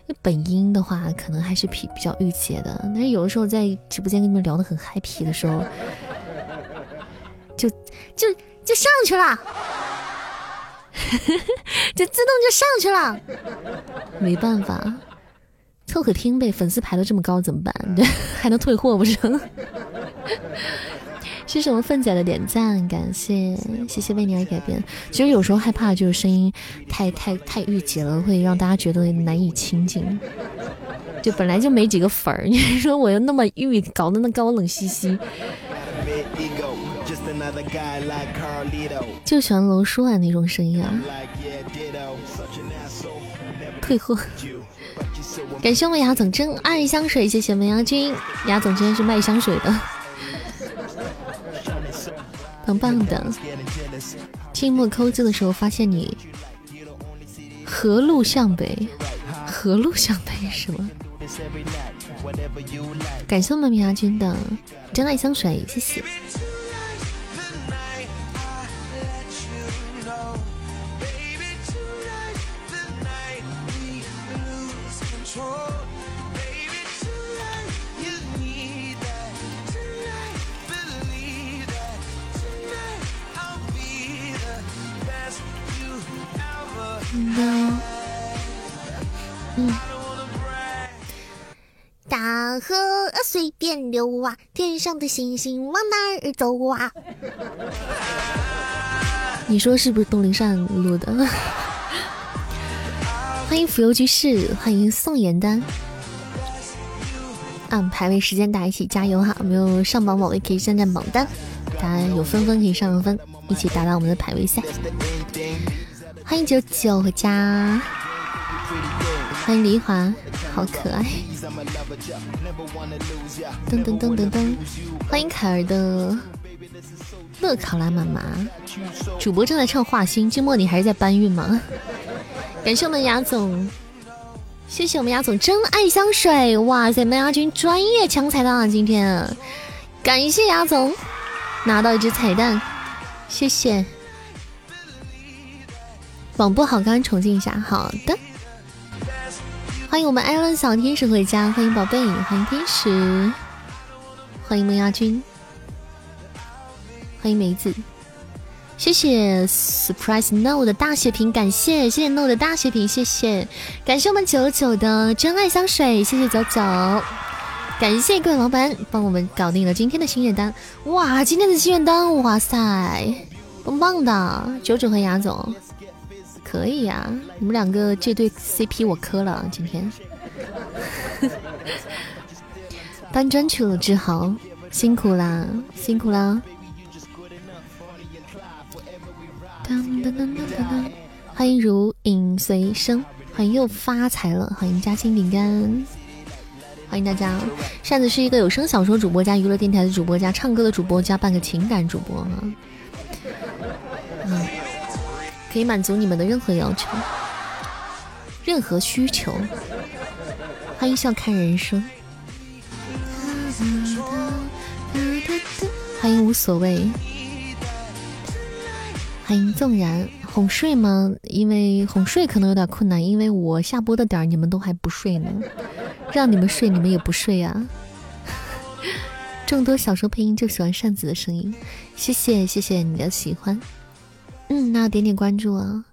那本音的话，可能还是比比较御姐的。但是有的时候在直播间跟你们聊的很 happy 的时候，就就就上去了。就自动就上去了，没办法，凑合听呗。粉丝排的这么高怎么办？还能退货不成？谢谢我们凤姐的点赞，感谢谢谢为你而改变。其实有时候害怕就是声音太太太御姐了，会让大家觉得难以亲近。就本来就没几个粉儿，你说我又那么御，搞得那高冷兮兮。就喜欢楼舒婉那种声音啊！退货，感谢我们雅总真爱香水，谢谢梅阳君，雅总今天是卖香水的，棒棒的。静默抠字的时候发现你，何路向北？何路向北是吗？感谢我们米亚君的真爱香水，谢谢。嗯，大河随便流啊，天上的星星往哪儿走啊？你说是不是东林善录的？欢迎浮游居士，欢迎宋妍丹。啊，排位时间大家一起加油哈！没有上榜宝贝可以占占榜单，大家有分分可以上上分，一起打打我们的排位赛。欢迎九九回家，欢迎黎华，好可爱。噔噔噔噔噔，欢迎凯儿的乐考拉妈妈。主播正在唱画心，寂寞你还是在搬运吗？感谢我们雅总，谢谢我们雅总真爱香水，哇塞，麦芽君专业抢彩蛋啊！今天感谢雅总拿到一只彩蛋，谢谢。网不好，刚刚重进一下。好的，欢迎我们艾伦小天使回家，欢迎宝贝，欢迎天使，欢迎萌芽君，欢迎梅子，谢谢 Surprise No 的大血瓶，感谢谢谢 No 的大血瓶，谢谢。感谢我们九九的真爱香水，谢谢九九，感谢各位老板帮我们搞定了今天的心愿单，哇，今天的心愿单，哇塞，棒棒的，九九和雅总。可以呀，你们两个这对 CP 我磕了。今天 搬砖去了，志豪，辛苦啦，辛苦啦。欢迎如影随声，欢迎又发财了，欢迎夹心饼干，欢迎大家。扇子是一个有声小说主播加娱乐电台的主播加唱歌的主播加半个情感主播。可以满足你们的任何要求，任何需求。欢迎笑看人生，欢迎无所谓，欢迎纵然哄睡吗？因为哄睡可能有点困难，因为我下播的点儿你们都还不睡呢，让你们睡你们也不睡呀。众多小说配音就喜欢扇子的声音，谢谢谢谢你的喜欢。嗯，那点点关注啊！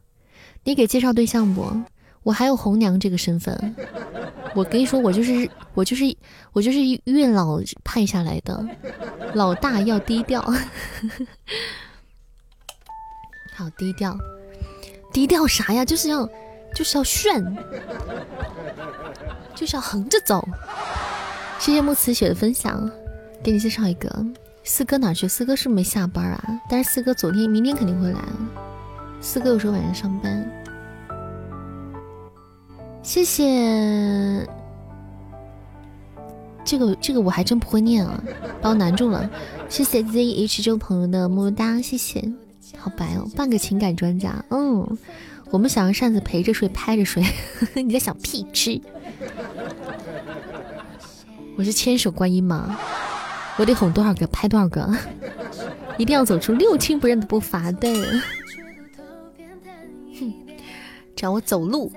你给介绍对象不？我还有红娘这个身份。我跟你说，我就是我就是我就是月老派下来的，老大要低调，好低调，低调啥呀？就是要就是要炫，就是要横着走。谢谢木慈雪的分享，给你介绍一个。四哥哪去？四哥是没下班啊？但是四哥昨天、明天肯定会来。四哥有时候晚上上班。谢谢，这个这个我还真不会念啊，把我难住了。谢谢 ZH 这位朋友的么么哒，谢谢。好白哦，半个情感专家。嗯，我们想让扇子陪着睡，拍着睡。你在想屁吃？我是千手观音吗？我得哄多少个拍多少个，一定要走出六亲不认的步伐的。哼，只要我走路，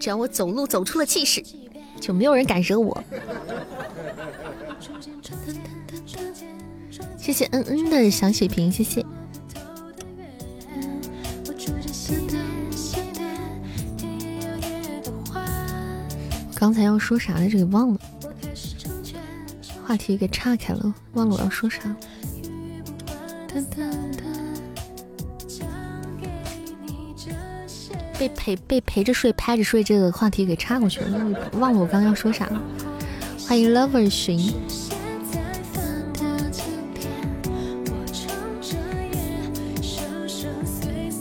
只要我走路走出了气势，就没有人敢惹我。谢谢嗯嗯的小血瓶，谢谢。刚才要说啥来着？给忘了。话题给岔开了，忘了我要说啥。被陪被陪着睡，拍着睡，这个话题给岔过去了，忘了我刚刚要说啥了。欢迎 Lover 寻。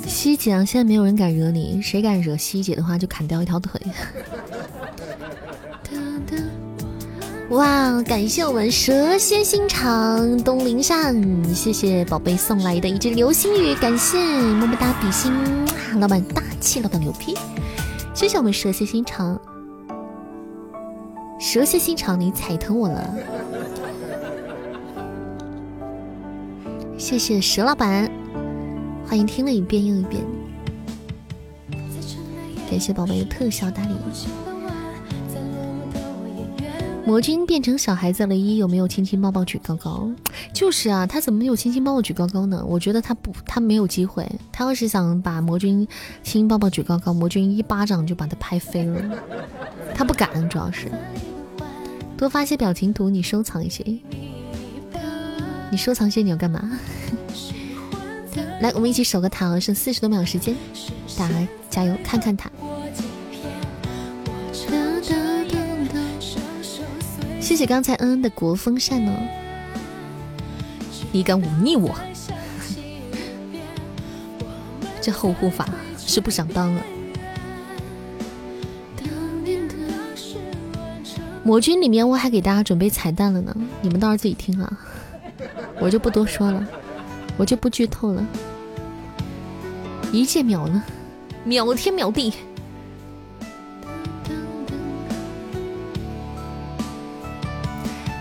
西姐啊，现在没有人敢惹你，谁敢惹西姐的话，就砍掉一条腿。哇，感谢我们蛇蝎心肠东林善，谢谢宝贝送来的一只流星雨，感谢么么哒比心，老板大气，老板牛批，谢谢我们蛇蝎心肠。蛇蝎心肠，你踩疼我了。谢谢蛇老板，欢迎听了一遍又一遍。感谢宝贝的特效大礼。魔君变成小孩子了，一有没有亲亲抱抱举高高？就是啊，他怎么没有亲亲抱抱举高高呢？我觉得他不，他没有机会。他要是想把魔君亲亲抱抱举高高，魔君一巴掌就把他拍飞了。他不敢，主要是。多发些表情图，你收藏一些。你收藏些你要干嘛？来，我们一起守个塔，剩四十多秒时间，大家加油，看看塔。谢谢刚才恩恩的国风扇呢，你敢忤逆我？这后护法是不想当了。魔君里面我还给大家准备彩蛋了呢，你们到时候自己听啊，我就不多说了，我就不剧透了。一剑秒了，秒天秒地。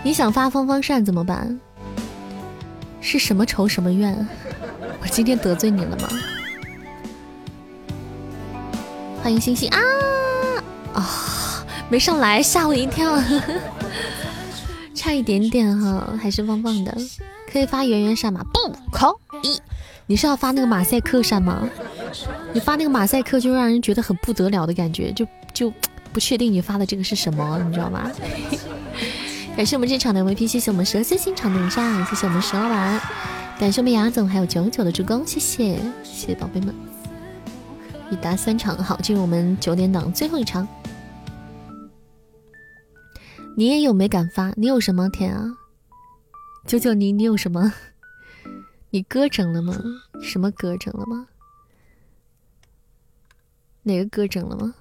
你想发方方扇怎么办？是什么仇什么怨？我今天得罪你了吗？欢迎星星啊啊！没上来，吓我一跳，差一点点哈，还是棒棒的。可以发圆圆扇吗？不可以。你是要发那个马赛克扇吗？你发那个马赛克就让人觉得很不得了的感觉，就就不确定你发的这个是什么，你知道吗？感谢我们这场的 VP，谢谢我们蛇蝎心肠的上，谢谢我们石老板，感谢我们雅总还有九九的助攻，谢谢谢谢宝贝们，一打三场，好，进入我们九点档最后一场。你也有没敢发？你有什么天啊？九九你你有什么？你哥整了吗？什么哥整了吗？哪个哥整了吗？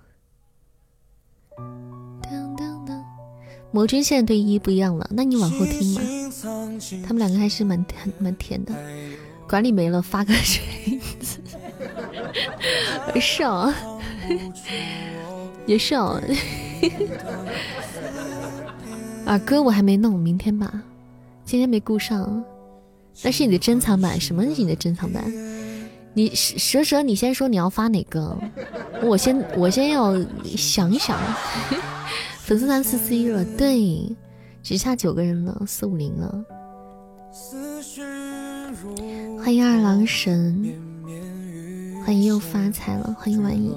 魔君现在对依依不一样了，那你往后听嘛。他们两个还是蛮蛮蛮甜的。管理没了，发个锤子。是哦，也是哦。啊，歌我还没弄，明天吧。今天没顾上。那是你的珍藏版，什么是你的珍藏版？你蛇蛇，你先说你要发哪个？我先我先要想一想。粉丝团四四一了，对，只差九个人了，四五零了。欢迎二郎神，欢迎又发财了，欢迎晚意。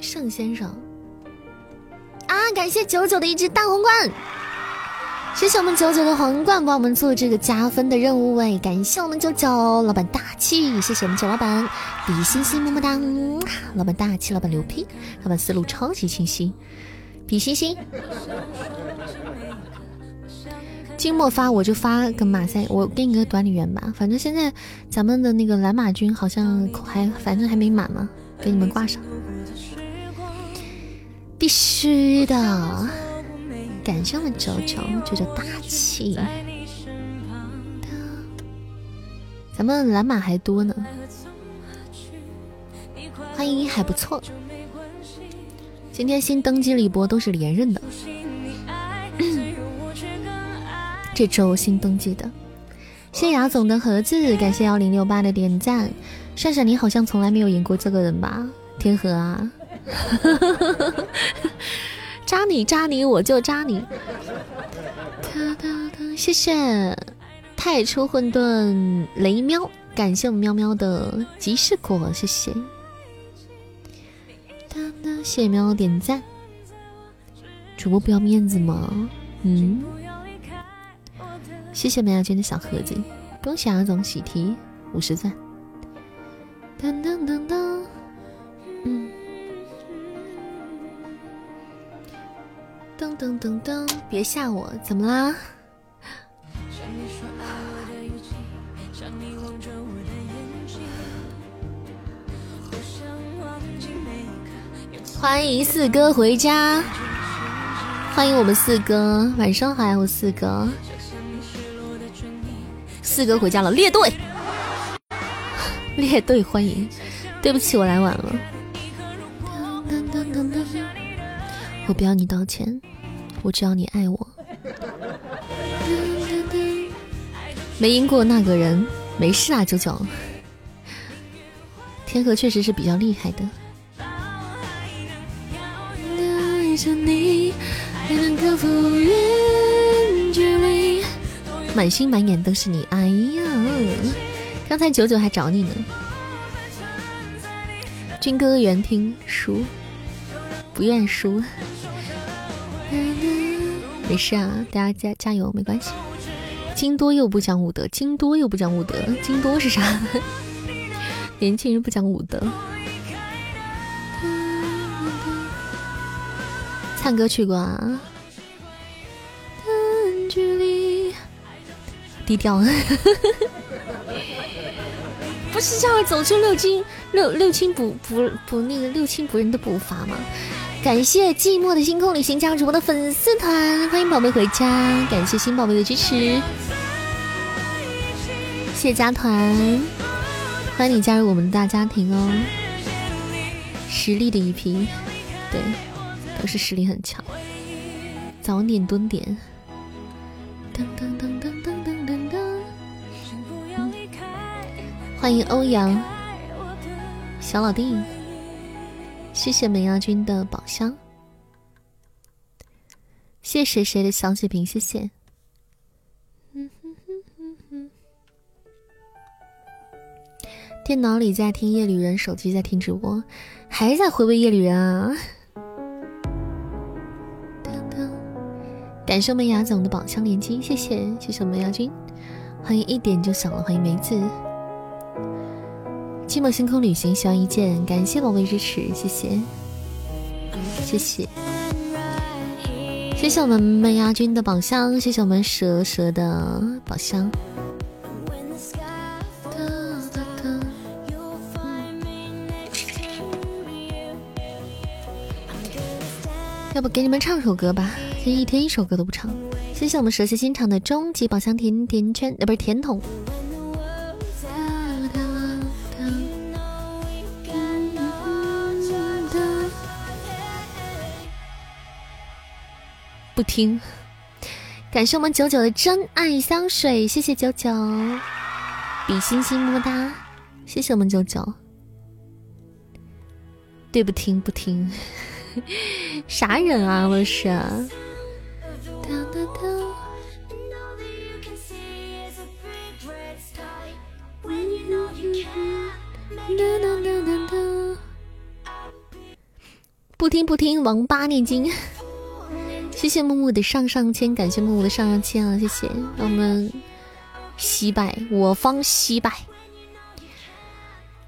盛先生，啊，感谢九九的一只大皇冠。谢谢我们九九的皇冠帮我们做这个加分的任务哎，感谢我们九九老板大气，谢谢我们九老板比心心么么哒，老板大气，老板牛批，老板思路超级清晰，比心心。金末发我就发个马赛，我给你个短礼员吧，反正现在咱们的那个蓝马军好像还反正还没满嘛，给你们挂上，必须的。感谢我们九九九九大气，咱们蓝马还多呢。欢迎还不错，今天新登机了一波，都是连任的。这周新登记的，谢雅总的盒子，感谢幺零六八的点赞。帅帅，你好像从来没有赢过这个人吧？天河啊。扎你扎你，我就扎你！谢谢太初混沌雷喵，感谢我们喵喵的即视果，谢谢。谢谢喵喵点赞，主播不要面子吗？嗯。谢谢梅亚娟的小盒子，恭喜阿总喜提五十钻。噔噔噔噔，嗯。噔噔噔噔，别吓我，怎么啦？欢迎四哥回家，欢迎我们四哥，晚上好呀，我四哥。四哥回家了，列队，列队欢迎。对不起，我来晚了。我不要你道歉，我只要你爱我。没赢过那个人，没事啊，九九。天河确实是比较厉害的。满心满眼都是你，哎呀！刚才九九还找你呢。军哥原听输，不愿输。没事啊，大家加加油，没关系。金多又不讲武德，金多又不讲武德，金多是啥？年轻人不讲武德。灿哥去过啊。低调，不是叫我走出六亲六六亲不不不那个六亲不认的步伐吗？感谢寂寞的星空旅行加入主播的粉丝团，欢迎宝贝回家，感谢新宝贝的支持，谢加团，欢迎你加入我们的大家庭哦，实力的一批，对，都是实力很强，早点蹲点，噔噔噔噔噔。欢迎欧阳小老弟，谢谢梅亚君的宝箱，谢谢谁的小血瓶，谢谢。电脑里在听夜旅人，手机在听直播，还在回味夜旅人啊！感谢梅雅总的宝箱连击，谢谢谢谢梅亚君，欢迎一点就响了，欢迎梅子。寂寞星空旅行，欢一见，感谢宝贝支持，谢谢，谢谢，谢谢我们麦芽君的宝箱，谢谢我们蛇蛇的宝箱。要不给你们唱首歌吧？今天一天一首歌都不唱。谢谢我们蛇蝎心肠的终极宝箱甜甜圈，呃，不是甜筒。不听，感谢我们九九的真爱香水，谢谢九九，比心心么么哒，谢谢我们九九。对不听不听，啥人啊我是？不听不听，王八念经。谢谢木木的上上签，感谢木木的上上签啊！谢谢，让我们惜败，我方惜败。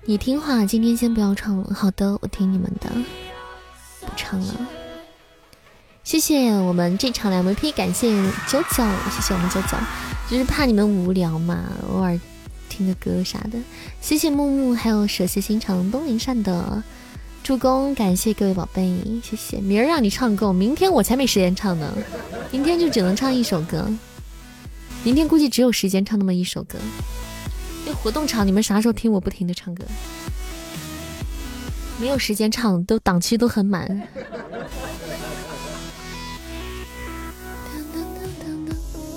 你听话，今天先不要唱了。好的，我听你们的，不唱了。谢谢我们这场 mvp 感谢九九，谢谢我们九九，就是怕你们无聊嘛，偶尔听个歌啥的。谢谢木木，还有舍弃心肠东林善的。助攻，感谢各位宝贝，谢谢。明儿让你唱够，明天我才没时间唱呢。明天就只能唱一首歌，明天估计只有时间唱那么一首歌。那活动场，你们啥时候听我不停的唱歌？没有时间唱，都档期都很满。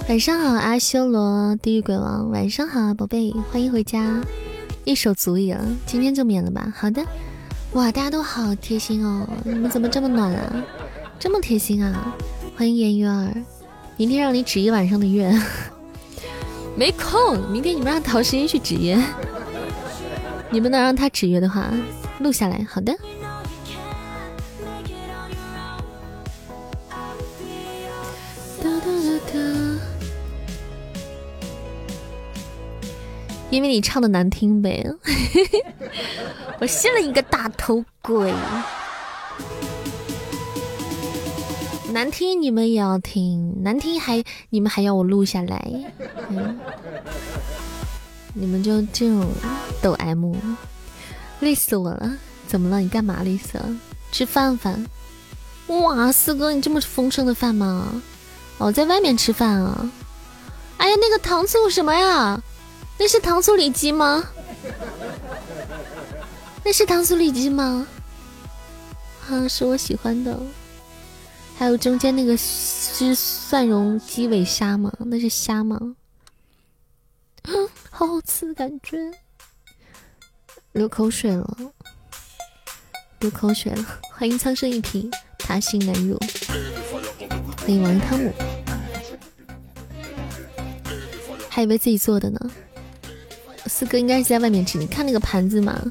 晚上好，阿修罗，地狱鬼王。晚上好，宝贝，欢迎回家。一首足矣了，今天就免了吧。好的。哇，大家都好贴心哦！你们怎么这么暖啊？这么贴心啊！欢迎颜鱼儿，明天让你值一晚上的月，没空。明天你们让陶十一去止约，你们能让他止约的话，录下来。好的。因为你唱的难听呗，我信了一个大头鬼。难听你们也要听，难听还你们还要我录下来，嗯你们就这种抖 M，累死我了！怎么了？你干嘛累死了？吃饭饭，哇，四哥，你这么丰盛的饭吗？哦，在外面吃饭啊？哎呀，那个糖醋什么呀？那是糖醋里脊吗？那是糖醋里脊吗？啊，是我喜欢的。还有中间那个是蒜蓉鸡尾虾吗？那是虾吗？好好吃，感觉流口水了，流口水了。欢迎苍生一品，他心难入。欢迎王汤姆，还以为自己做的呢。四哥应该是在外面吃，你看那个盘子嘛，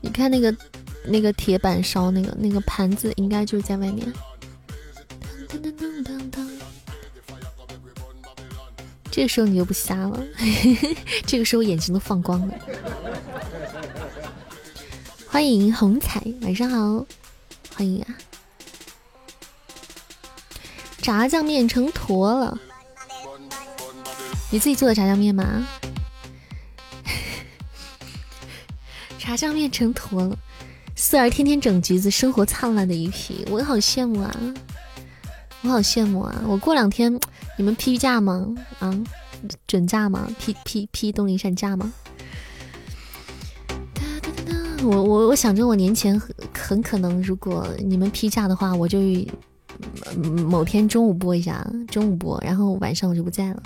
你看那个那个铁板烧那个那个盘子，应该就是在外面。这个时候你又不瞎了，这个时候眼睛都放光了。欢迎红彩，晚上好，欢迎啊！炸酱面成坨了，你自己做的炸酱面吗？茶酱面成坨了，四儿天天整橘子，生活灿烂的一批，我好羡慕啊！我好羡慕啊！我过两天你们批假吗？啊，准假吗？批批批东林山假吗？我我我想着我年前很很可能，如果你们批假的话，我就某天中午播一下，中午播，然后晚上我就不在了。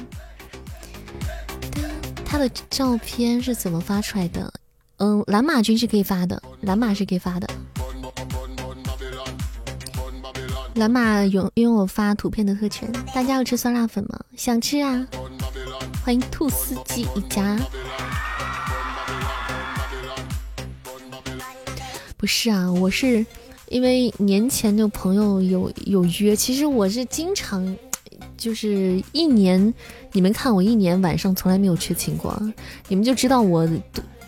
他的照片是怎么发出来的？嗯，蓝马军是可以发的，蓝马是可以发的。蓝马有拥有发图片的特权。大家要吃酸辣粉吗？想吃啊！欢迎兔司机一家。不是啊，我是因为年前就朋友有有约，其实我是经常，就是一年，你们看我一年晚上从来没有缺勤过，你们就知道我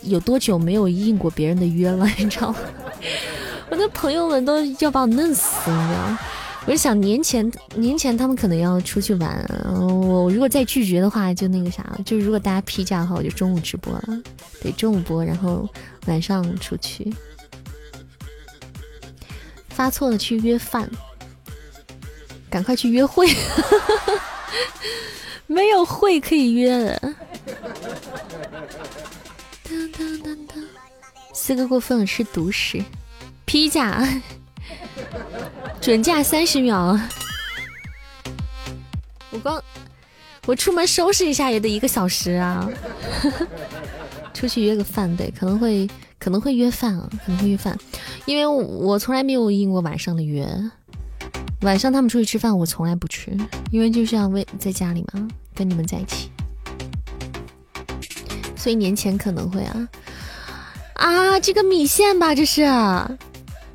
有多久没有应过别人的约了，你知道吗？我的朋友们都要把我弄死，你知道吗？我就想年前年前他们可能要出去玩，我如果再拒绝的话，就那个啥，就如果大家批假的话，我就中午直播了，得中午播，然后晚上出去。发错了去约饭，赶快去约会，没有会可以约了。四哥过分了，吃独食，批假，准假三十秒。我刚，我出门收拾一下也得一个小时啊。出去约个饭对，可能会可能会约饭啊，可能会约饭。因为我从来没有应过晚上的约，晚上他们出去吃饭，我从来不去，因为就是要为在家里嘛，跟你们在一起，所以年前可能会啊啊，这个米线吧，这是啊，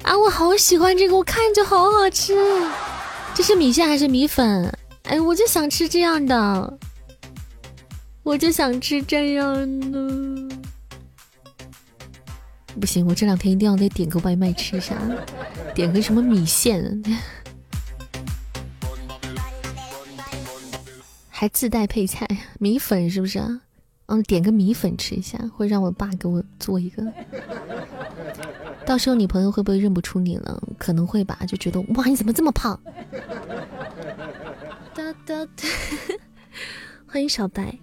我好喜欢这个，我看着好好吃，这是米线还是米粉？哎，我就想吃这样的，我就想吃这样的。不行，我这两天一定要再点个外卖吃一下，点个什么米线，还自带配菜米粉是不是啊？嗯，点个米粉吃一下，会让我爸给我做一个。到时候你朋友会不会认不出你了？可能会吧，就觉得哇，你怎么这么胖？欢迎小白，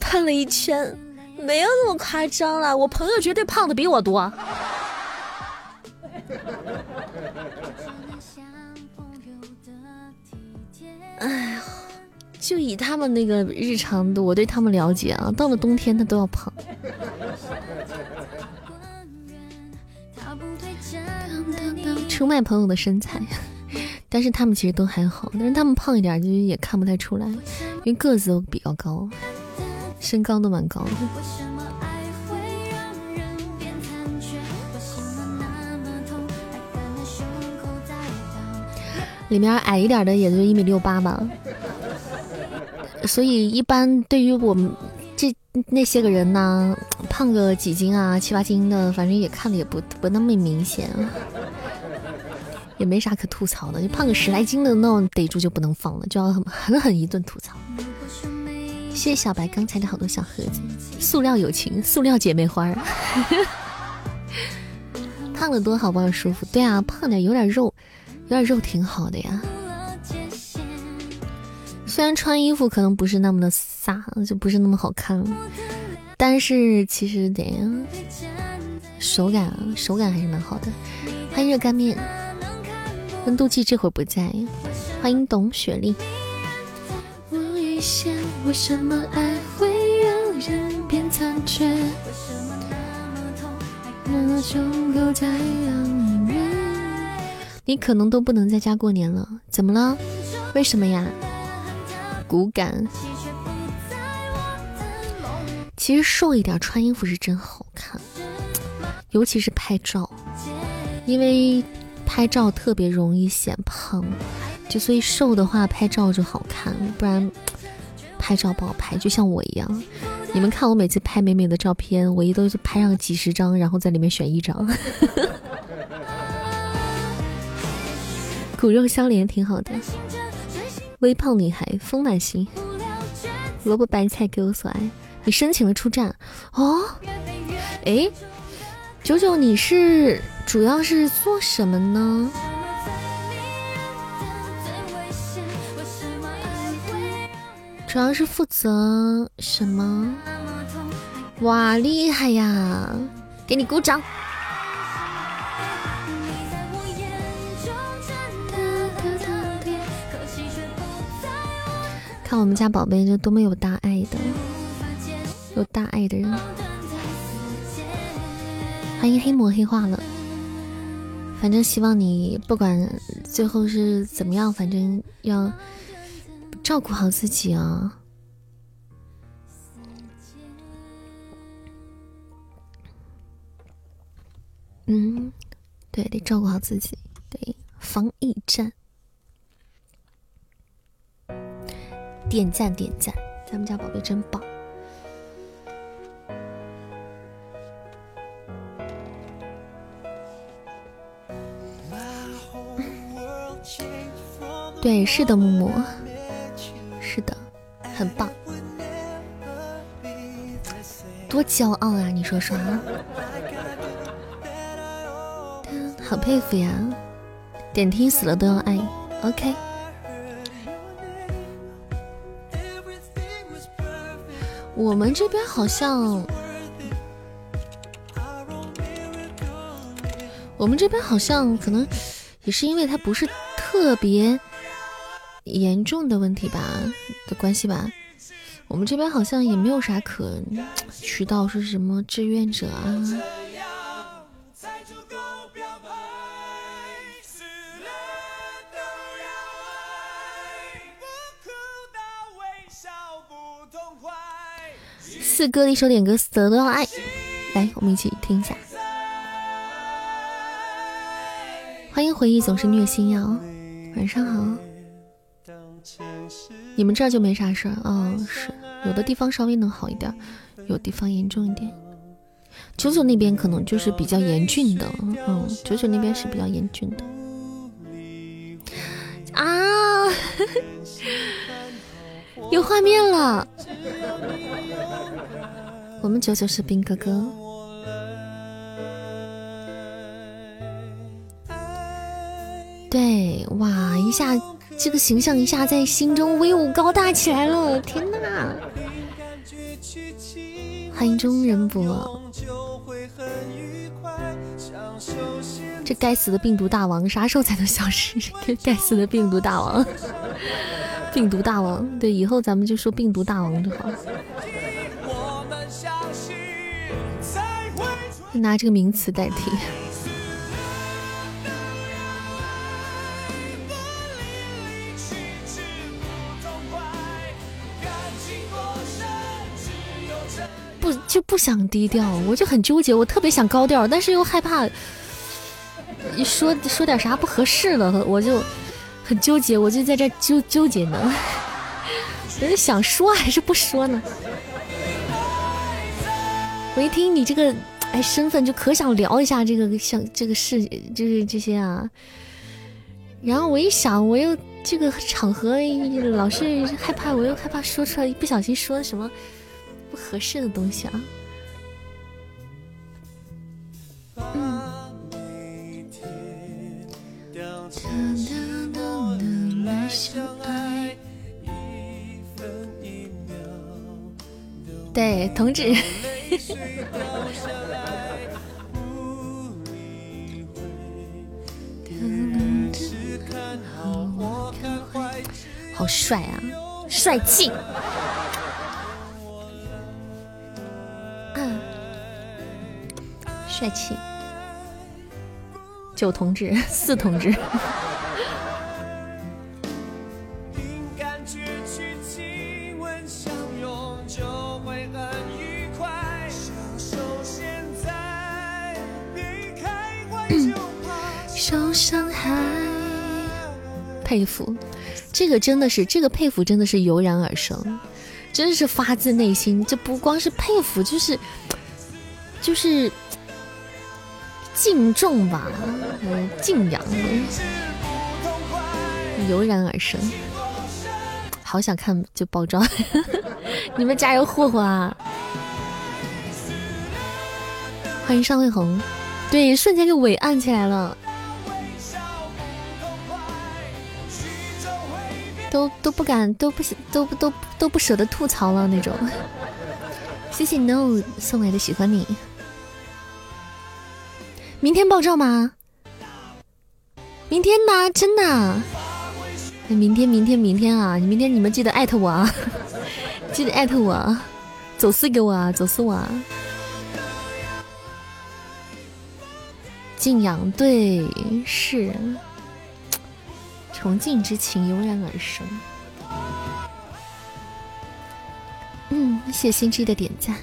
胖了一圈。没有那么夸张了，我朋友绝对胖的比我多。哎呀，就以他们那个日常的，我对他们了解啊，到了冬天他都要胖。出卖朋友的身材，但是他们其实都还好，但是他们胖一点，就是也看不太出来，因为个子都比较高。身高都蛮高的，里面矮一点的也就一米六八吧，所以一般对于我们这那些个人呢，胖个几斤啊七八斤的，反正也看的也不不那么明显，也没啥可吐槽的，就胖个十来斤的那种逮住就不能放了，就要狠狠一顿吐槽。谢谢小白刚才的好多小盒子，塑料友情，塑料姐妹花。胖了多好，不好舒服？对啊，胖点有点肉，有点肉挺好的呀。虽然穿衣服可能不是那么的飒，就不是那么好看，但是其实得手感啊，手感还是蛮好的。欢迎热干面，温度计这会儿不在。欢迎董雪莉。你可能都不能在家过年了，怎么了？为什么呀？骨感，其实瘦一点穿衣服是真好看，尤其是拍照，因为拍照特别容易显胖，就所以瘦的话拍照就好看，不然拍照不好拍。就像我一样，你们看我每次拍美美的照片，我一都是拍上几十张，然后在里面选一张。骨肉相连挺好的。微胖女孩，丰满型，萝卜白菜给我所爱。你申请了出战哦？哎，九九，你是主要是做什么呢？主要是负责什么？哇，厉害呀！给你鼓掌。看我们家宝贝，就多么有大爱的，有大爱的人。欢迎黑魔黑化了。反正希望你不管最后是怎么样，反正要照顾好自己啊。嗯，对，得照顾好自己，对，防疫战。点赞点赞，咱们家宝贝真棒。对，是的，木木，是的，很棒，多骄傲啊！你说说啊，好佩服呀！点听死了都要爱，OK。我们这边好像，我们这边好像可能也是因为它不是特别严重的问题吧的关系吧。我们这边好像也没有啥可渠道说什么志愿者啊。歌的一首点歌，死了都要爱。来，我们一起听一下。欢迎回忆总是虐心药，晚上好。你们这儿就没啥事儿啊？是，有的地方稍微能好一点，有地方严重一点。九九那边可能就是比较严峻的，嗯，九九那边是比较严峻的。啊，有画面了。我们九九是兵哥哥，对，哇，一下这个形象一下在心中威武高大起来了，天哪！欢迎中人博，这该死的病毒大王啥时候才能消失？这 该死的病毒大王，病毒大王，对，以后咱们就说病毒大王就好了。拿这个名词代替。不就不想低调，我就很纠结，我特别想高调，但是又害怕一说说点啥不合适了，我就很纠结，我就在这纠纠结呢。我 就想说还是不说呢？我一听你这个。哎，身份就可想聊一下这个，像这个事，就是这些啊。然后我一想，我又这个场合老是害怕，我又害怕说出来，一不小心说什么不合适的东西啊。对，同志。好帅啊，帅气！嗯，帅气。九同志，四同志。受伤害，佩服，这个真的是，这个佩服真的是油然而生，真是发自内心。这不光是佩服，就是就是敬重吧，嗯，敬仰，油然而生。好想看就爆照，你们加油霍霍啊！欢迎上位红，对，瞬间就伟岸起来了。都都不敢，都不都不都都不舍得吐槽了那种。谢谢 No 送来的喜欢你。明天爆照吗？明天吗？真的？明天，明天，明天啊！明天你们记得艾特我啊，记得艾特我，走私给我啊，走私我啊！敬仰，对，是。崇敬之情油然而生。嗯，谢心机的点赞。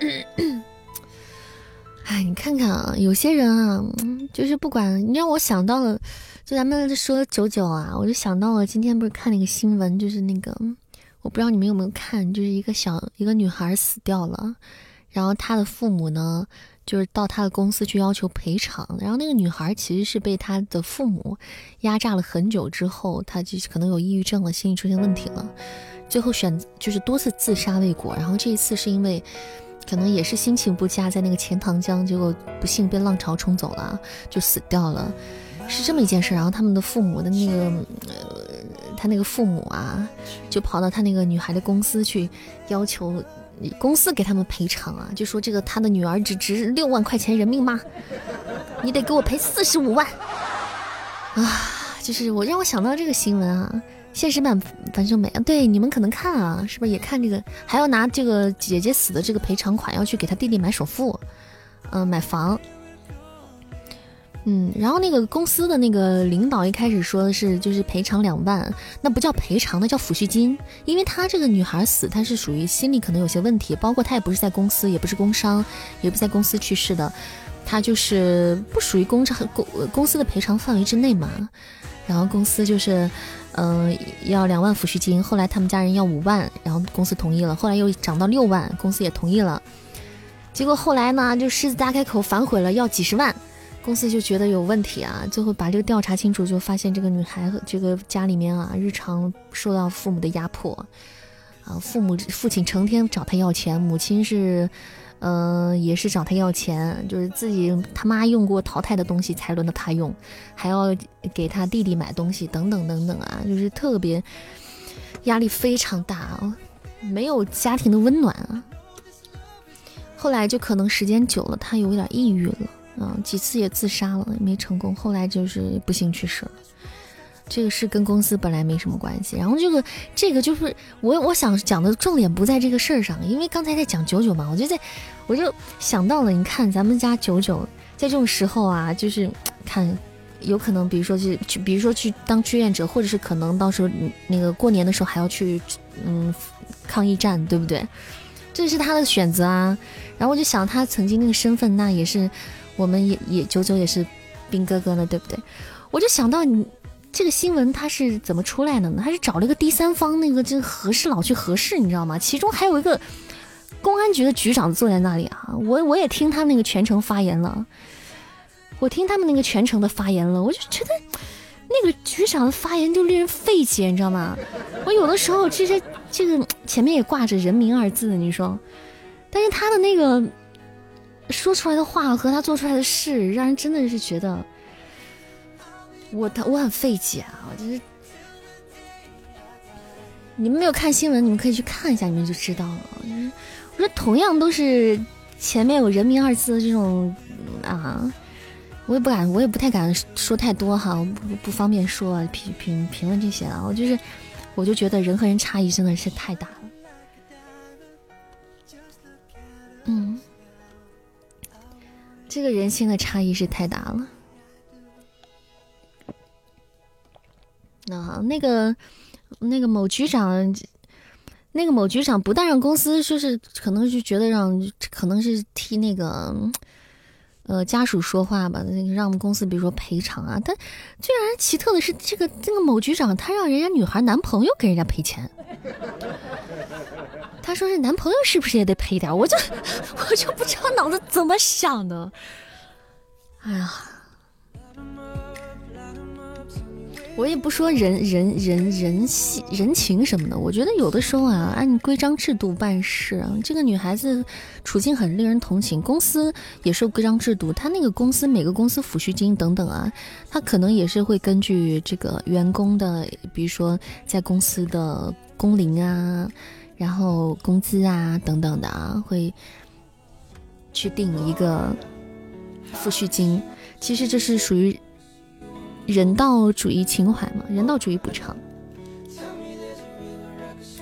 哎，你看看啊，有些人啊，就是不管你让我想到了，就咱们说九九啊，我就想到了今天不是看那个新闻，就是那个。我不知道你们有没有看，就是一个小一个女孩死掉了，然后她的父母呢，就是到她的公司去要求赔偿，然后那个女孩其实是被她的父母压榨了很久之后，她就可能有抑郁症了，心理出现问题了，最后选就是多次自杀未果，然后这一次是因为可能也是心情不佳，在那个钱塘江，结果不幸被浪潮冲走了，就死掉了。是这么一件事，然后他们的父母的那个，呃，他那个父母啊，就跑到他那个女孩的公司去，要求公司给他们赔偿啊，就说这个他的女儿只值六万块钱人命吗？你得给我赔四十五万啊！就是我让我想到这个新闻啊，现实版樊胜美啊，对你们可能看啊，是不是也看这个？还要拿这个姐姐死的这个赔偿款，要去给他弟弟买首付，嗯，买房。嗯，然后那个公司的那个领导一开始说的是就是赔偿两万，那不叫赔偿，那叫抚恤金，因为她这个女孩死，她是属于心理可能有些问题，包括她也不是在公司，也不是工伤，也不在公司去世的，她就是不属于工厂公公司的赔偿范围之内嘛。然后公司就是，嗯，要两万抚恤金，后来他们家人要五万，然后公司同意了，后来又涨到六万，公司也同意了，结果后来呢，就狮子大开口反悔了，要几十万。公司就觉得有问题啊，最后把这个调查清楚，就发现这个女孩和这个家里面啊，日常受到父母的压迫，啊，父母父亲成天找她要钱，母亲是，嗯，也是找她要钱，就是自己他妈用过淘汰的东西才轮到她用，还要给他弟弟买东西，等等等等啊，就是特别压力非常大啊，没有家庭的温暖啊。后来就可能时间久了，她有点抑郁了。嗯，几次也自杀了，没成功。后来就是不幸去世了。这个是跟公司本来没什么关系。然后这个这个就是我我想讲的重点不在这个事儿上，因为刚才在讲九九嘛，我就在我就想到了，你看咱们家九九在这种时候啊，就是 看有可能，比如说去去，比如说去当志愿者，或者是可能到时候那个过年的时候还要去嗯抗疫站，对不对？这是他的选择啊。然后我就想他曾经那个身份，那也是。我们也也九九也是兵哥哥了，对不对？我就想到你这个新闻他是怎么出来的呢？他是找了一个第三方那个这个核事佬去核实，你知道吗？其中还有一个公安局的局长坐在那里啊，我我也听他那个全程发言了，我听他们那个全程的发言了，我就觉得那个局长的发言就令人费解，你知道吗？我有的时候其实这个前面也挂着人民二字，你说，但是他的那个。说出来的话和他做出来的事，让人真的是觉得我他我很费解啊！我就是你们没有看新闻，你们可以去看一下，你们就知道了。就是我说同样都是前面有“人民”二字的这种啊，我也不敢，我也不太敢说太多哈，不不方便说评评评论这些啊。我就是，我就觉得人和人差异真的是太大了。嗯。这个人性的差异是太大了。那那个那个某局长，那个某局长不但让公司说是可能就觉得让可能是替那个呃家属说话吧，那个让我们公司比如说赔偿啊，但最让人奇特的是，这个这个某局长他让人家女孩男朋友给人家赔钱。他说：“是男朋友是不是也得赔点？”我就 我就不知道脑子怎么想的。哎呀，我也不说人人人人性人情什么的。我觉得有的时候啊，按规章制度办事。这个女孩子处境很令人同情，公司也受规章制度。她那个公司每个公司抚恤金等等啊，她可能也是会根据这个员工的，比如说在公司的工龄啊。然后工资啊等等的啊，会去定一个抚恤金。其实这是属于人道主义情怀嘛，人道主义补偿。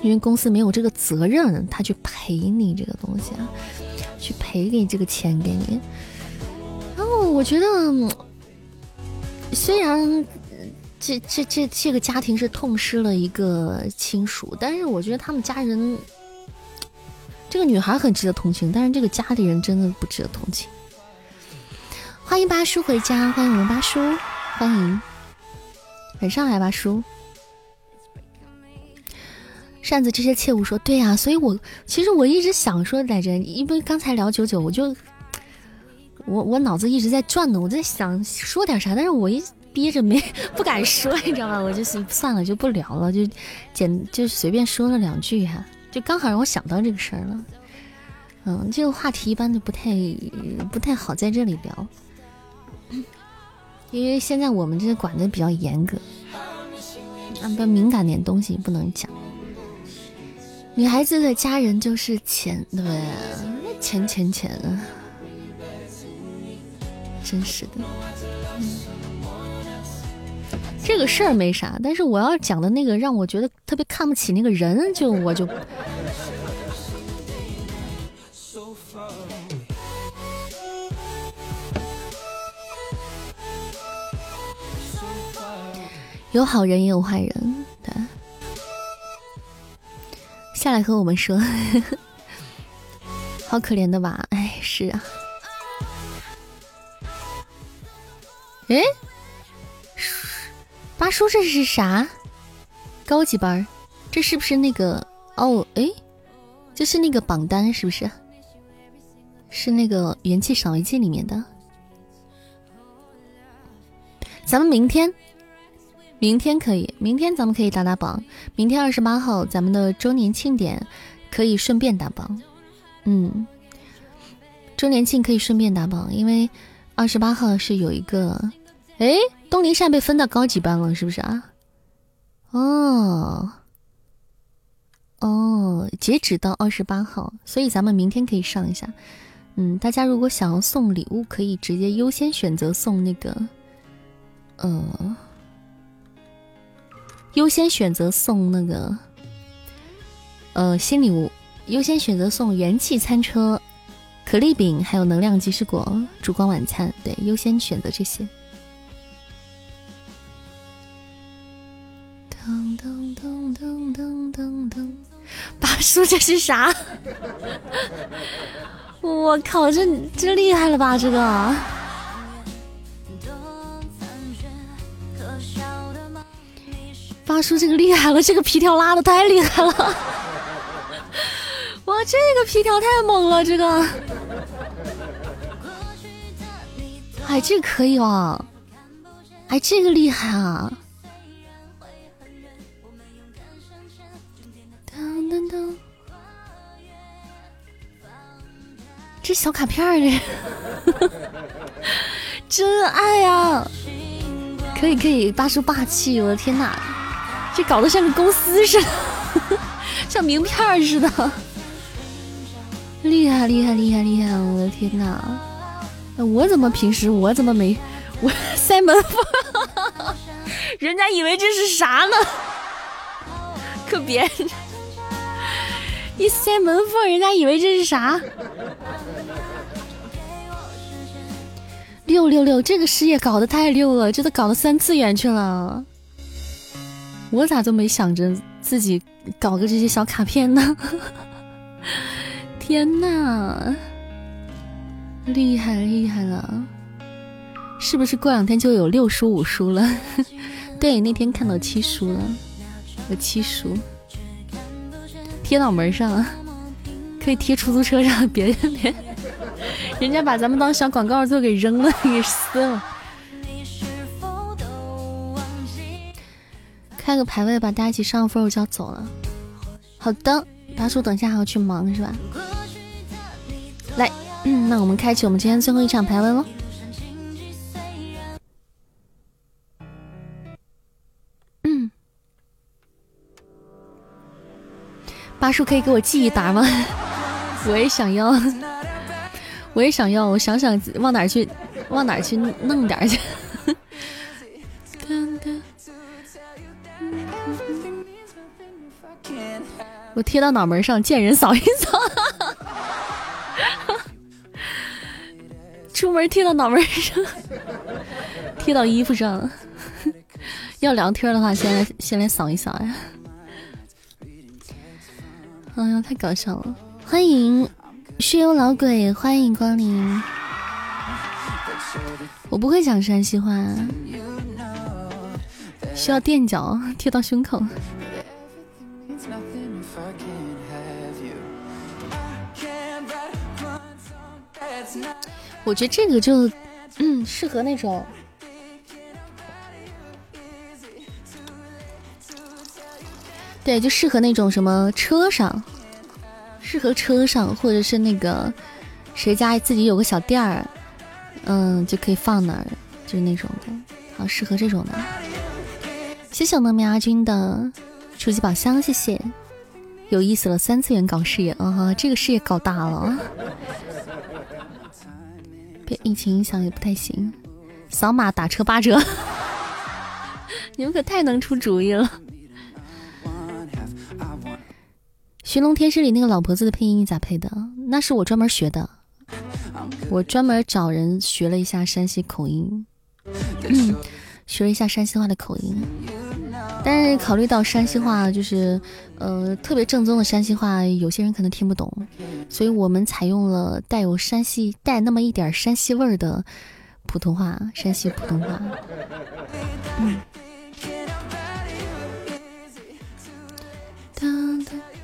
因为公司没有这个责任，他去赔你这个东西啊，去赔给这个钱给你。然后我觉得，虽然。这这这这个家庭是痛失了一个亲属，但是我觉得他们家人，这个女孩很值得同情，但是这个家里人真的不值得同情。欢迎八叔回家，欢迎我们八叔，欢迎，晚上来八叔。扇子这些切勿说，对呀，所以我其实我一直想说来着，因为刚才聊九九，我就 我我脑子一直在转呢，我在想说点啥，但是我一。憋着没 不敢说，你知道吗？我就是算了，就不聊了，就简就随便说了两句哈，就刚好让我想到这个事儿了。嗯，这个话题一般都不太不太好在这里聊，因为现在我们这管的比较严格，啊，不敏感点东西不能讲。女孩子的家人就是钱，对不对？钱钱钱啊，真是的。嗯这个事儿没啥，但是我要讲的那个让我觉得特别看不起那个人，就我就有好人也有坏人，对，下来和我们说，好可怜的吧？哎，是啊，哎。八叔，这是啥？高级班？这是不是那个？哦，哎，这是那个榜单是不是？是那个元气赏味剂里面的。咱们明天，明天可以，明天咱们可以打打榜。明天二十八号，咱们的周年庆典可以顺便打榜。嗯，周年庆可以顺便打榜，因为二十八号是有一个，哎。东林善被分到高级班了，是不是啊？哦，哦，截止到二十八号，所以咱们明天可以上一下。嗯，大家如果想要送礼物，可以直接优先选择送那个，呃，优先选择送那个，呃，新礼物，优先选择送元气餐车、可丽饼，还有能量即时果、烛光晚餐。对，优先选择这些。噔噔噔噔噔噔，八叔这是啥？我靠，这这厉害了吧？这个八叔这个厉害了，这个皮条拉的太厉害了！哇，这个皮条太猛了，这个，哎，这个可以哦，哎，这个厉害啊！这小卡片儿 真爱呀！可以可以，八叔霸气！我的天哪，这搞得像个公司似的，像名片似的，厉害厉害厉害厉害！我的天哪，我怎么平时我怎么没 我塞门缝？人家以为这是啥呢？可别一塞门缝，人家以为这是啥？六六六，这个事业搞得太六了，这都搞到三次元去了。我咋就没想着自己搞个这些小卡片呢？天呐，厉害厉害了！是不是过两天就有六叔五叔了？对，那天看到七叔了，有七叔贴脑门上，可以贴出租车上，别别。人家把咱们当小广告做给扔了，给撕了。开个排位吧，大家一起上分，我就要走了。好的，大叔，等一下还要去忙是吧？来，那我们开启我们今天最后一场排位喽。八叔可以给我寄一沓吗？我也想要。我也想要，我想想往哪去，往哪去弄点去。我贴到脑门上，见人扫一扫。出门贴到脑门上，贴到衣服上。要聊天的话，先来先来扫一扫呀。哎呀，太搞笑了！欢迎。血幽老鬼，欢迎光临。我不会讲山西话，需要垫脚贴到胸口。我觉得这个就嗯适合那种，对，就适合那种什么车上。适合车上，或者是那个谁家自己有个小店儿，嗯，就可以放那儿，就是那种的，好适合这种的。谢谢我们苗阿军的初级宝箱，谢谢，有意思了，三次元搞事业啊，这个事业搞大了，被疫情影响也不太行，扫码打车八折，你们可太能出主意了。《寻龙天师》里那个老婆子的配音你咋配的？那是我专门学的，我专门找人学了一下山西口音，学了一下山西话的口音。但是考虑到山西话就是，呃，特别正宗的山西话，有些人可能听不懂，所以我们采用了带有山西带那么一点山西味儿的普通话，山西普通话。嗯。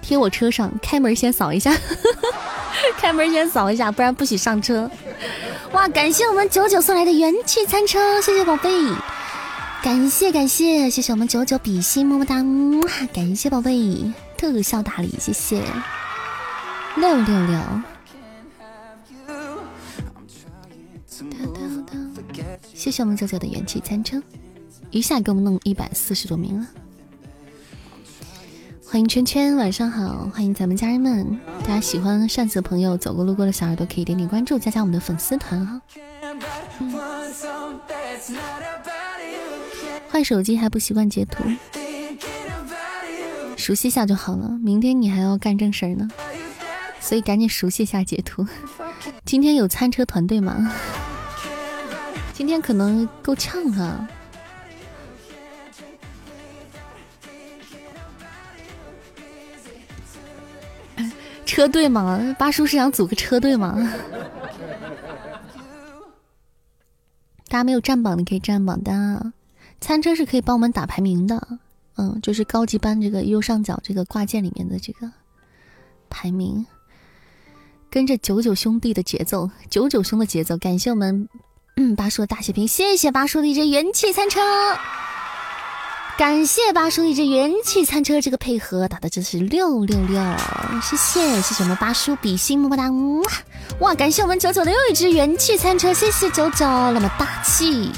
贴我车上，开门先扫一下，开门先扫一下，不然不许上车。哇，感谢我们九九送来的元气餐车，谢谢宝贝，感谢感谢，谢谢我们九九比心，么么哒，感谢宝贝，特效大礼，谢谢。六六六，谢谢我们九九的元气餐车，一下给我们弄一百四十多名了。欢迎圈圈，晚上好！欢迎咱们家人们，大家喜欢扇子的朋友，走过路过的小耳朵可以点点关注，加加我们的粉丝团哈。换手机还不习惯截图，熟悉一下就好了。明天你还要干正事儿呢，所以赶紧熟悉一下截图。今天有餐车团队吗？今天可能够呛啊。车队吗？八叔是想组个车队吗？大家没有占榜的可以占榜单，餐车是可以帮我们打排名的。嗯，就是高级班这个右上角这个挂件里面的这个排名，跟着九九兄弟的节奏，九九兄的节奏。感谢我们嗯八叔的大血瓶，谢谢八叔的一支元气餐车，感谢八叔一只元气餐车，这个配合打的真是六六六，谢谢谢谢我们八叔比心么么哒，哇！感谢我们九九的又一只元气餐车，谢谢九九那么大气，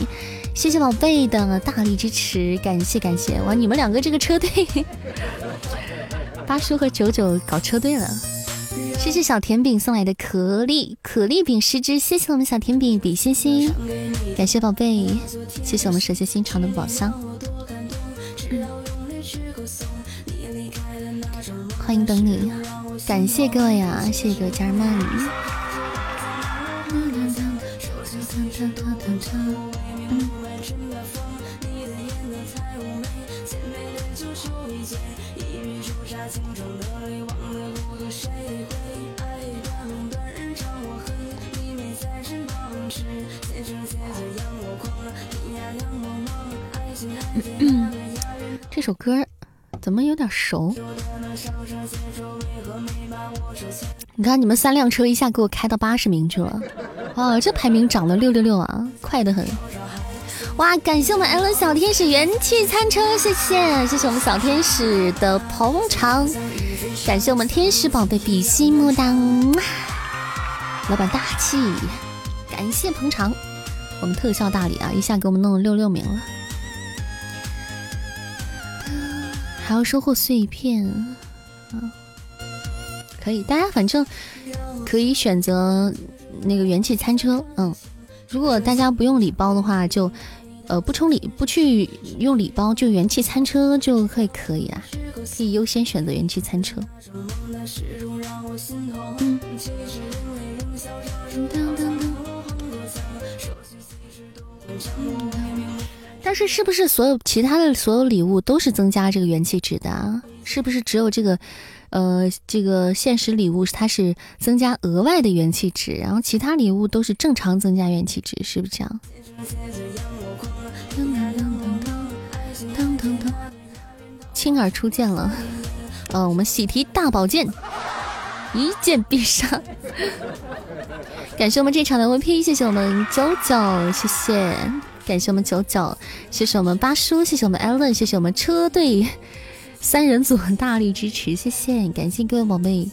谢谢宝贝的大力支持，感谢感谢哇！你们两个这个车队，八叔和九九搞车队了，谢谢小甜饼送来的可丽可丽饼十只，谢谢我们小甜饼比心心，感谢宝贝，谢谢我们蛇蝎心肠的宝箱。欢迎等你，感谢各位啊，谢谢各位家人们。这首歌怎么有点熟？你看，你们三辆车一下给我开到八十名去了，哇，这排名涨了六六六啊，快得很！哇，感谢我们 L 小天使元气餐车，谢谢，谢谢我们小天使的捧场，感谢我们天使宝贝比心木当，老板大气，感谢捧场，我们特效大礼啊，一下给我们弄了六六名了。还要收获碎片，嗯，可以，大家反正可以选择那个元气餐车，嗯，如果大家不用礼包的话，就呃不充礼不去用礼包，就元气餐车就会可以啊，可以优先选择元气餐车。嗯。但是是不是所有其他的所有礼物都是增加这个元气值的啊？是不是只有这个，呃，这个现实礼物它是增加额外的元气值，然后其他礼物都是正常增加元气值，是不是这样？青儿出剑了，呃，我们喜提大宝剑，一剑必杀。感谢我们这场的 VP，谢谢我们九九，谢谢。感谢我们九九，谢谢我们八叔，谢谢我们艾伦，谢谢我们车队三人组大力支持，谢谢，感谢各位宝贝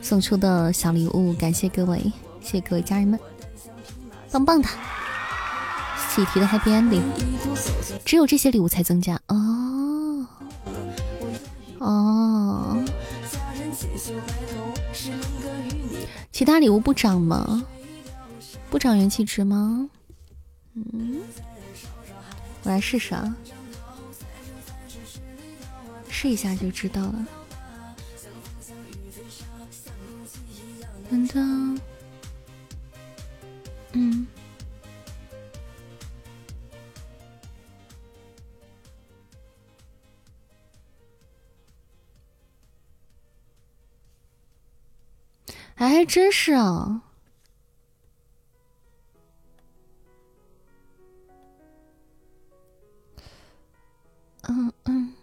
送出的小礼物，感谢各位，谢谢各位家人们，棒棒的，喜提的 Happy Ending，只有这些礼物才增加哦哦，其他礼物不涨吗？不涨元气值吗？嗯。我来试试啊，试一下就知道了。噔噔，嗯，哎真是啊。嗯嗯，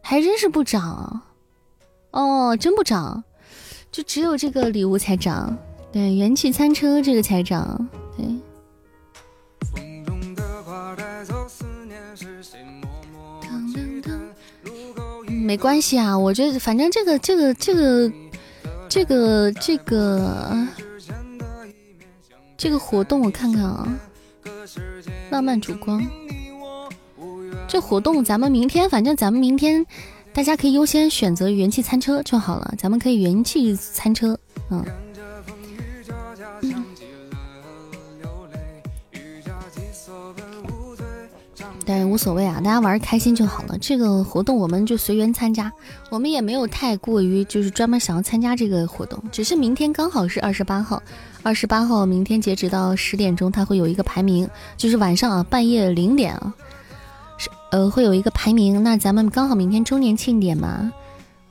还真是不涨哦，真不涨，就只有这个礼物才涨。对，元气餐车这个才涨。对，没关系啊，我觉得反正这个这个这个这个这个这个活动，我看看啊。浪漫烛光，这活动咱们明天，反正咱们明天，大家可以优先选择元气餐车就好了。咱们可以元气餐车，嗯。但无所谓啊，大家玩开心就好了。这个活动我们就随缘参加，我们也没有太过于就是专门想要参加这个活动，只是明天刚好是二十八号，二十八号明天截止到十点钟，它会有一个排名，就是晚上啊半夜零点啊，是呃会有一个排名。那咱们刚好明天周年庆典嘛，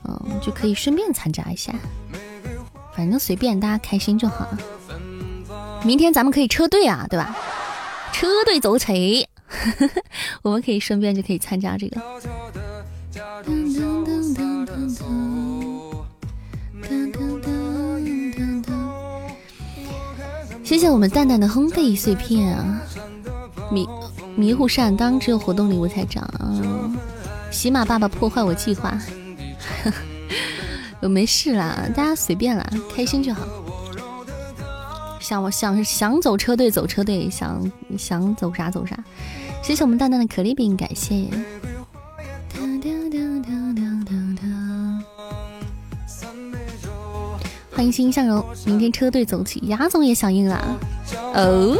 嗯就可以顺便参加一下，反正随便大家开心就好。明天咱们可以车队啊，对吧？车队走起。我们可以顺便就可以参加这个。谢谢我们蛋蛋的烘焙碎片啊，迷迷糊扇当然只有活动礼物才涨啊。喜马爸爸破坏我计划，我没事啦，大家随便啦，开心就好。想我想想走车队走车队，想想走啥走啥。谢谢我们蛋蛋的可丽饼，感谢。欢迎欣欣向荣，明天车队走起，牙总也响应了哦。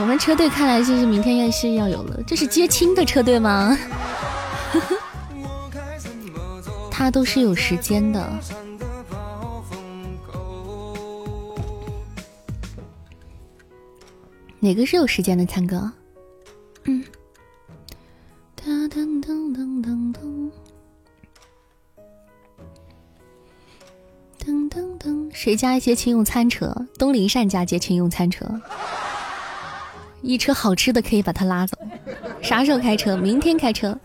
我们车队看来就是明天要是要有了，这是接亲的车队吗？他都是有时间的。哪个是有时间的，强哥？谁家一些亲用餐车？东林善家接亲用餐车，一车好吃的可以把他拉走。啥时候开车？明天开车。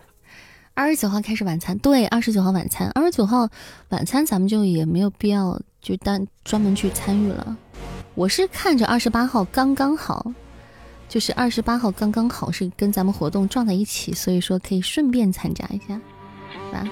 二十九号开始晚餐，对，二十九号晚餐。二十九号晚餐咱们就也没有必要就单专门去参与了。我是看着二十八号刚刚好。就是二十八号刚刚好是跟咱们活动撞在一起，所以说可以顺便参加一下，是吧？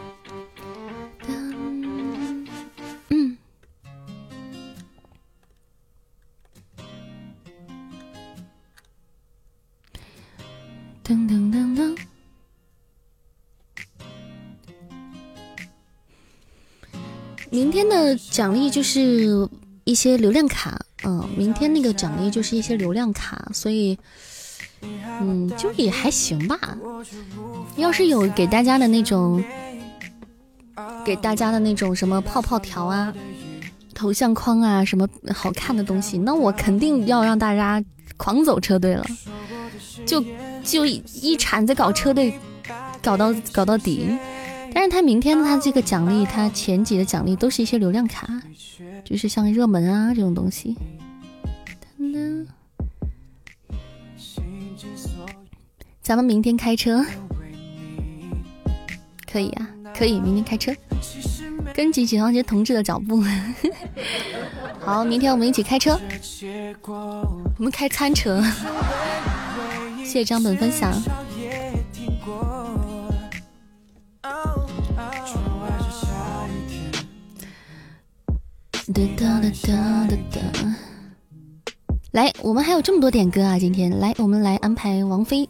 明天的奖励就是一些流量卡。嗯，明天那个奖励就是一些流量卡，所以，嗯，就也还行吧。要是有给大家的那种，给大家的那种什么泡泡条啊、头像框啊，什么好看的东西，那我肯定要让大家狂走车队了，就就一铲子搞车队，搞到搞到底。但是他明天他这个奖励，他前几的奖励都是一些流量卡，就是像热门啊这种东西。咱们明天开车，可以啊，可以明天开车，跟紧解放街同志的脚步。好，明天我们一起开车，我们开餐车。谢谢张本分享。哒哒哒哒哒来，我们还有这么多点歌啊！今天来，我们来安排王菲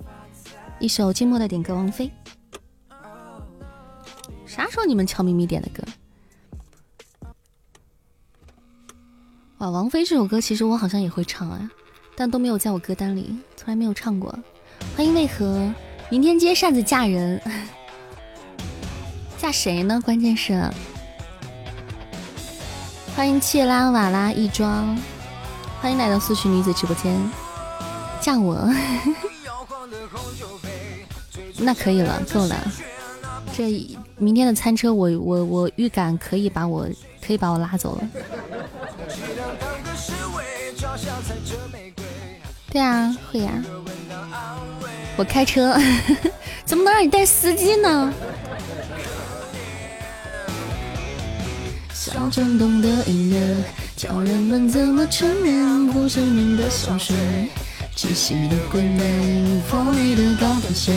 一首寂寞的点歌。王菲，啥时候你们悄咪咪点的歌？哇，王菲这首歌其实我好像也会唱啊，但都没有在我歌单里，从来没有唱过。欢迎为何明天接扇子嫁人，嫁谁呢？关键是。欢迎切拉瓦拉一庄，欢迎来到素曲女子直播间，嫁我，那可以了，够了。这明天的餐车，我我我预感可以把我可以把我拉走了。对啊，会呀。我开车，怎么能让你带司机呢？小震动的音乐，教人们怎么沉眠不知名的香水。窒息的鬼魅，锋利的高跟鞋，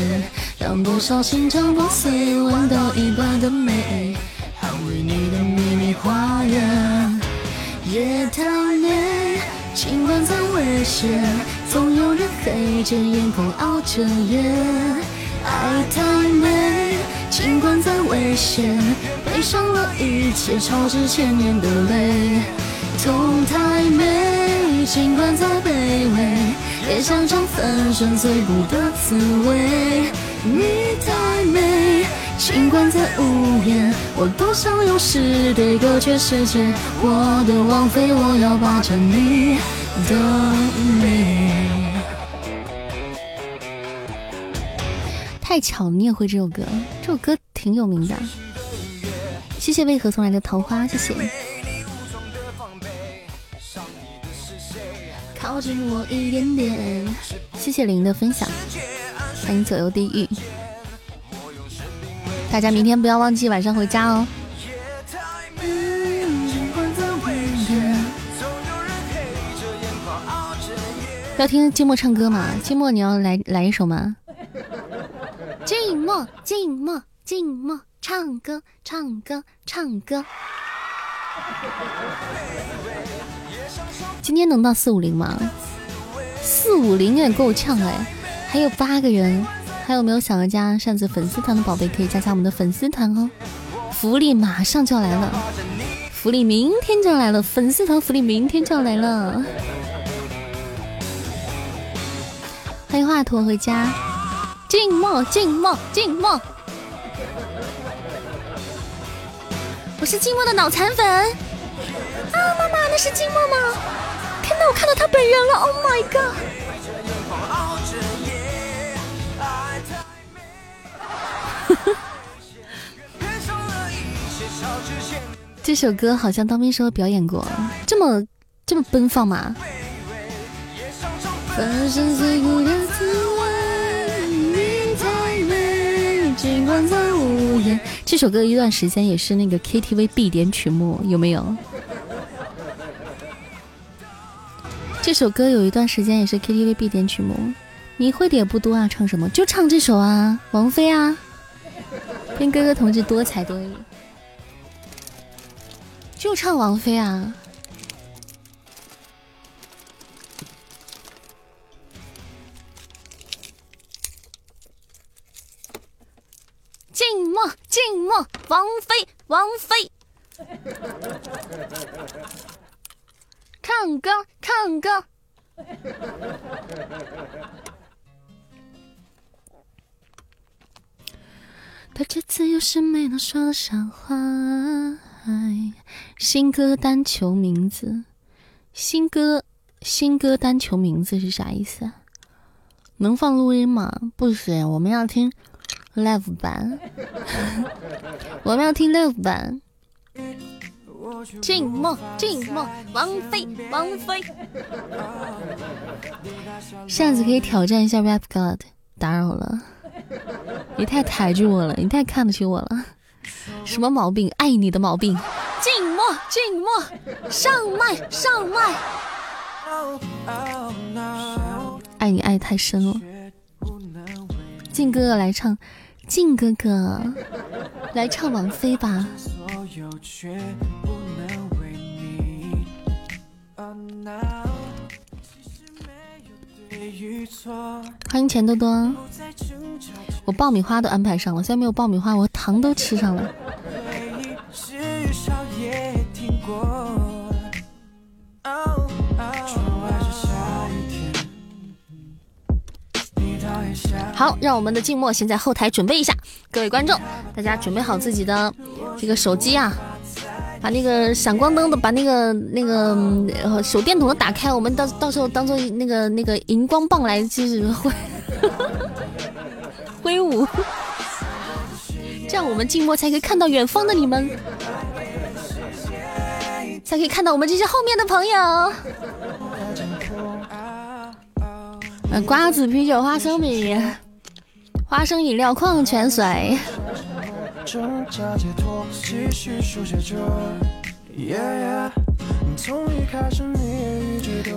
让多少心肠破碎，闻到一半的美。捍卫你的秘密花园，夜太美，尽管再危险，总有人黑着眼眶熬着夜。爱太美，尽管再危险。背上了一切，超值千年的泪。痛太美，尽管再卑微，也想尝粉身碎骨的滋味。你太美，尽管再无言，我多想用诗对隔绝世界。我的王妃，我要霸占你的美。太巧，你也会这首歌？这首歌挺有名的。谢谢为何送来的桃花，谢谢。靠近我一点点，谢谢林的分享，欢迎左右地狱。大家明天不要忘记晚上回家哦。要听寂寞唱歌吗？寂寞，你要来来一首吗？静默，静默，唱歌，唱歌，唱歌。今天能到四五零吗？四五零也够呛哎，还有八个人，还有没有想要加扇子粉丝团的宝贝可以加加我们的粉丝团哦，福利马上就要来了，福利明天就要来了，粉丝团福利明天就要来了。欢迎华佗回家，静默，静默，静默。我是静默的脑残粉啊！妈妈，那是静默吗？看到我看到他本人了！Oh my god！这首歌好像当兵时候表演过，这么这么奔放吗？粉身碎骨的这首歌一段时间也是那个 KTV 必点曲目，有没有？这首歌有一段时间也是 KTV 必点曲目。你会的也不多啊，唱什么？就唱这首啊，王菲啊。跟哥哥同志多才多艺，就唱王菲啊。静默，静默，王菲，王菲，唱歌，唱歌。他这次又是没能说得上话？哎新歌单求名字，新歌新歌单求名字是啥意思啊？能放录音吗？不行，我们要听。Live 版，我们要听 live 版。静默，静默，王菲，王菲。扇子可以挑战一下 rap god，打扰了，你太抬举我了，你太看得起我了。什么毛病？爱你的毛病。静默，静默，上麦，上麦。爱你爱太深了。静哥哥来唱。靖哥哥，来唱王菲吧。欢迎钱多多，我爆米花都安排上了，现在没有爆米花，我糖都吃上了。好，让我们的静默先在后台准备一下。各位观众，大家准备好自己的这个手机啊，把那个闪光灯的，把那个那个手电筒的打开，我们到到时候当做那个那个荧光棒来就是挥挥舞，这样我们静默才可以看到远方的你们，才可以看到我们这些后面的朋友。瓜子、啤酒、花生米、花生饮料、矿泉水。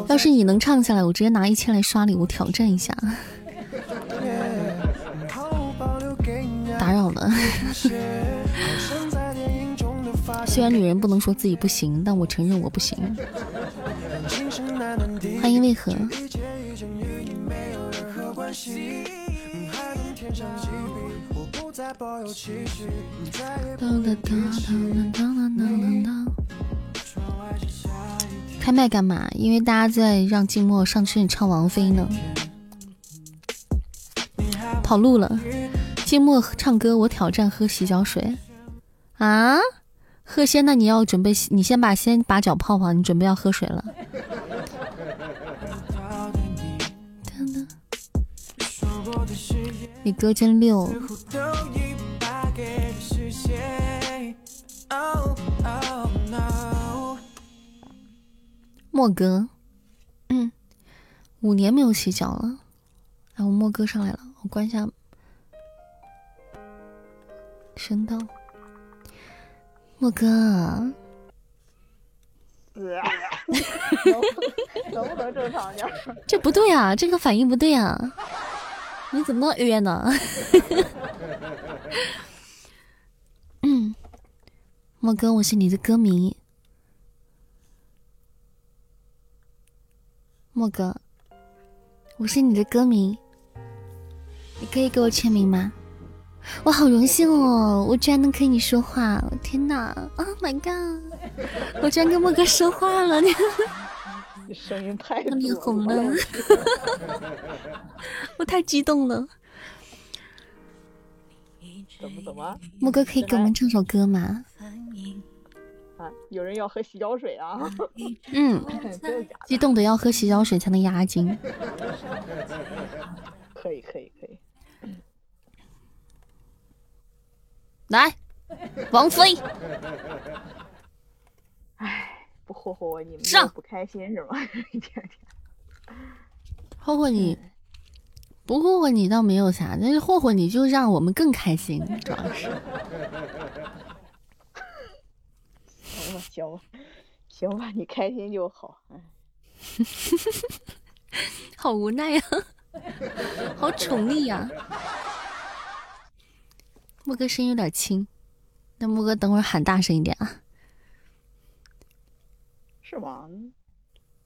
要是你能唱下来，我直接拿一千来刷礼物挑战一下。打扰了。虽然女人不能说自己不行，但我承认我不行。欢迎为何？开麦干嘛？因为大家在让静默上去唱王菲呢。跑路了，静默唱歌，我挑战喝洗脚水。啊？贺先？那你要准备，你先把先把脚泡泡，你准备要喝水了。你歌真溜，莫哥，嗯，五年没有洗脚了。哎，我莫哥上来了，我关一下声道。莫哥。能不能正常点？这不对啊，这个反应不对啊！你怎么能约呢？嗯，莫哥，我是你的歌迷。莫哥，我是你的歌迷，你可以给我签名吗？我好荣幸哦，我居然能跟你说话！天哪，Oh my god！我居然跟莫哥说话了，声音太脸红了，我太激动了。怎么怎么？木哥可以给我们唱首歌吗？啊，有人要喝洗脚水啊！嗯，激动的要喝洗脚水才能压惊。可以可以可以。来，王菲。哎，不霍霍我你们上不开心是吗？一天天。霍霍你，不霍霍你倒没有啥，但是霍霍你就让我们更开心，主要是。行吧行吧，行吧，你开心就好。好无奈呀，好宠溺呀。莫哥声音有点轻，那莫哥等会儿喊大声一点啊。是吗？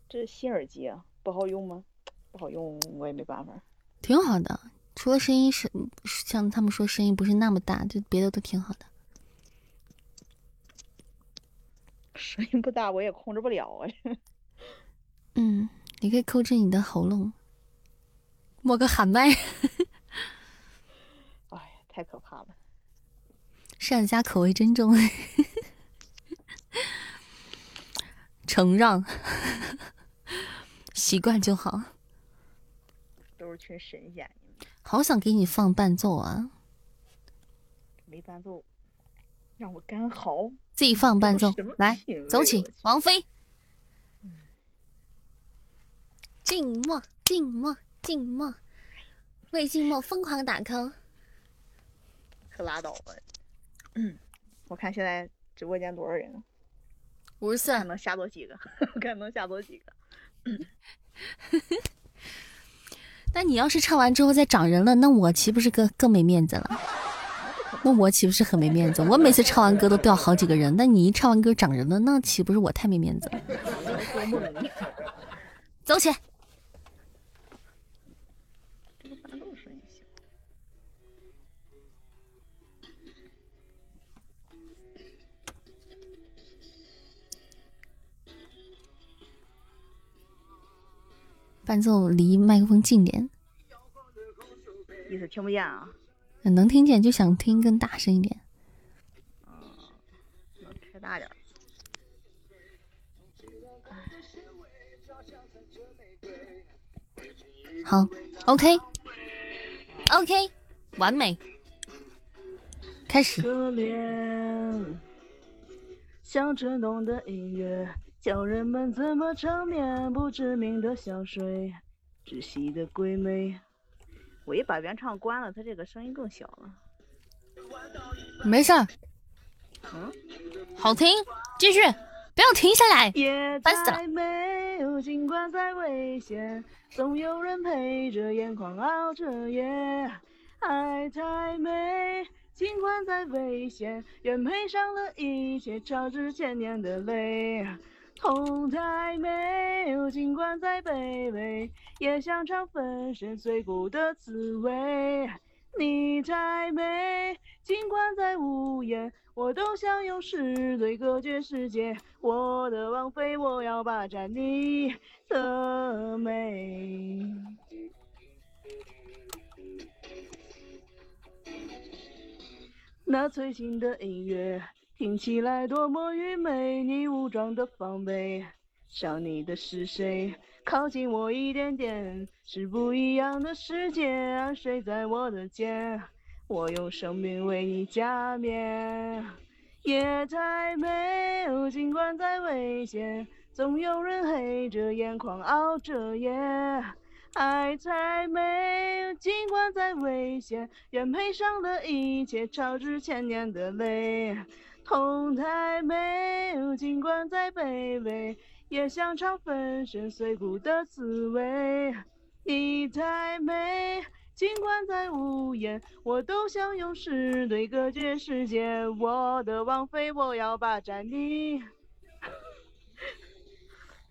这新耳机啊，不好用吗？不好用，我也没办法。挺好的，除了声音是像他们说声音不是那么大，就别的都挺好的。声音不大，我也控制不了啊。嗯，你可以控制你的喉咙。莫哥喊麦。哎呀，太可怕了。单家口味真重，承让，习惯就好。都是群神仙，好想给你放伴奏啊！没伴奏，让我干嚎。自己放伴奏，来，走起，王菲。静默，静默，静默，为静默疯狂打 call。可拉倒吧。嗯，我看现在直播间多少人？五十四，能下多几个？我看能下多几个。那你要是唱完之后再涨人了，那我岂不是更更没面子了？那我岂不是很没面子？我每次唱完歌都掉好几个人，那你一唱完歌涨人了，那岂不是我太没面子了？走起！伴奏离麦克风近点，意思听不见啊？能听见就想听更大声一点。嗯开大点。好，OK，OK，完美。开始。教人们怎么长眠不知名的香水，窒息的鬼魅。我一把原唱关了，它这个声音更小了。没事儿，嗯，好听，继续，不要停下来，烦死了。尽管再危险，总有人陪着眼眶熬着夜。爱太美，尽管再危险，愿赔上了一切，超值千年的泪。痛太美，尽管再卑微，也想尝粉身碎骨的滋味。你太美，尽管再无言，我都想用诗对隔绝世界。我的王妃，我要霸占你的美。那催情的音乐。听起来多么愚昧，你武装的防备，想你的是谁？靠近我一点点，是不一样的世界。安睡在我的肩，我用生命为你加冕。夜太美，尽管再危险，总有人黑着眼眶熬着夜。爱太美，尽管再危险，愿赔上了一切，超值千年的泪。痛太美，尽管再卑微，也想尝粉身碎骨的滋味。你太美，尽管再无言，我都想用诗对隔绝世界。我的王妃，我要霸占你。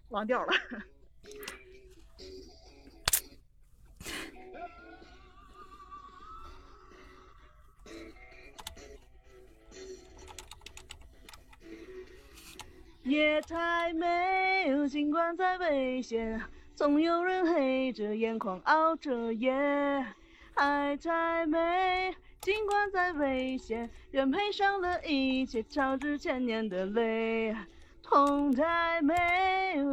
忘掉了。夜太美，尽管再危险，总有人黑着眼眶熬着夜。爱太美，尽管再危险，愿赔上了一切，超支千年的泪。痛太美，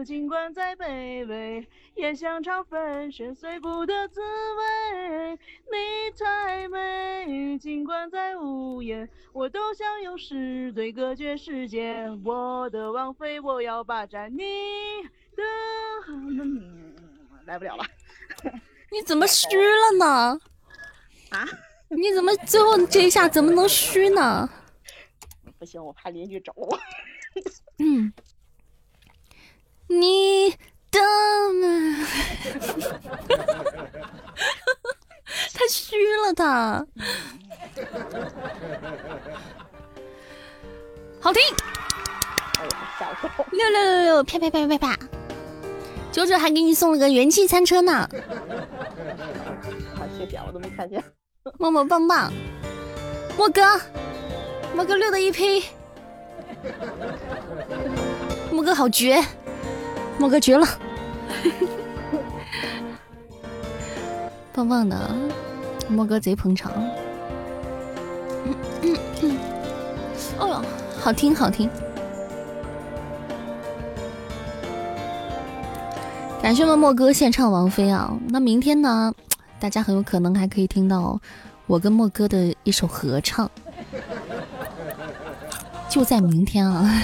尽管再卑微，也想尝粉身碎骨的滋味。你太美，尽管再无言，我都想用诗对隔绝世界。我的王妃，我要霸占你的。来不了了。你怎么虚了呢？啊？你怎么最后这一下怎么能虚呢？不行，我怕邻居找我。嗯，你的太 虚了，他好听。六六六六，啪啪啪啪啪！九九还给你送了个元气餐车呢。好，谢谢，我都没看见。么么棒棒，莫哥，莫哥六的一批。莫哥好绝，莫哥绝了，棒棒的，莫哥贼捧场。嗯嗯嗯哦哟，好听好听，感谢我们莫哥献唱王菲啊！那明天呢，大家很有可能还可以听到我跟莫哥的一首合唱。就在明天啊！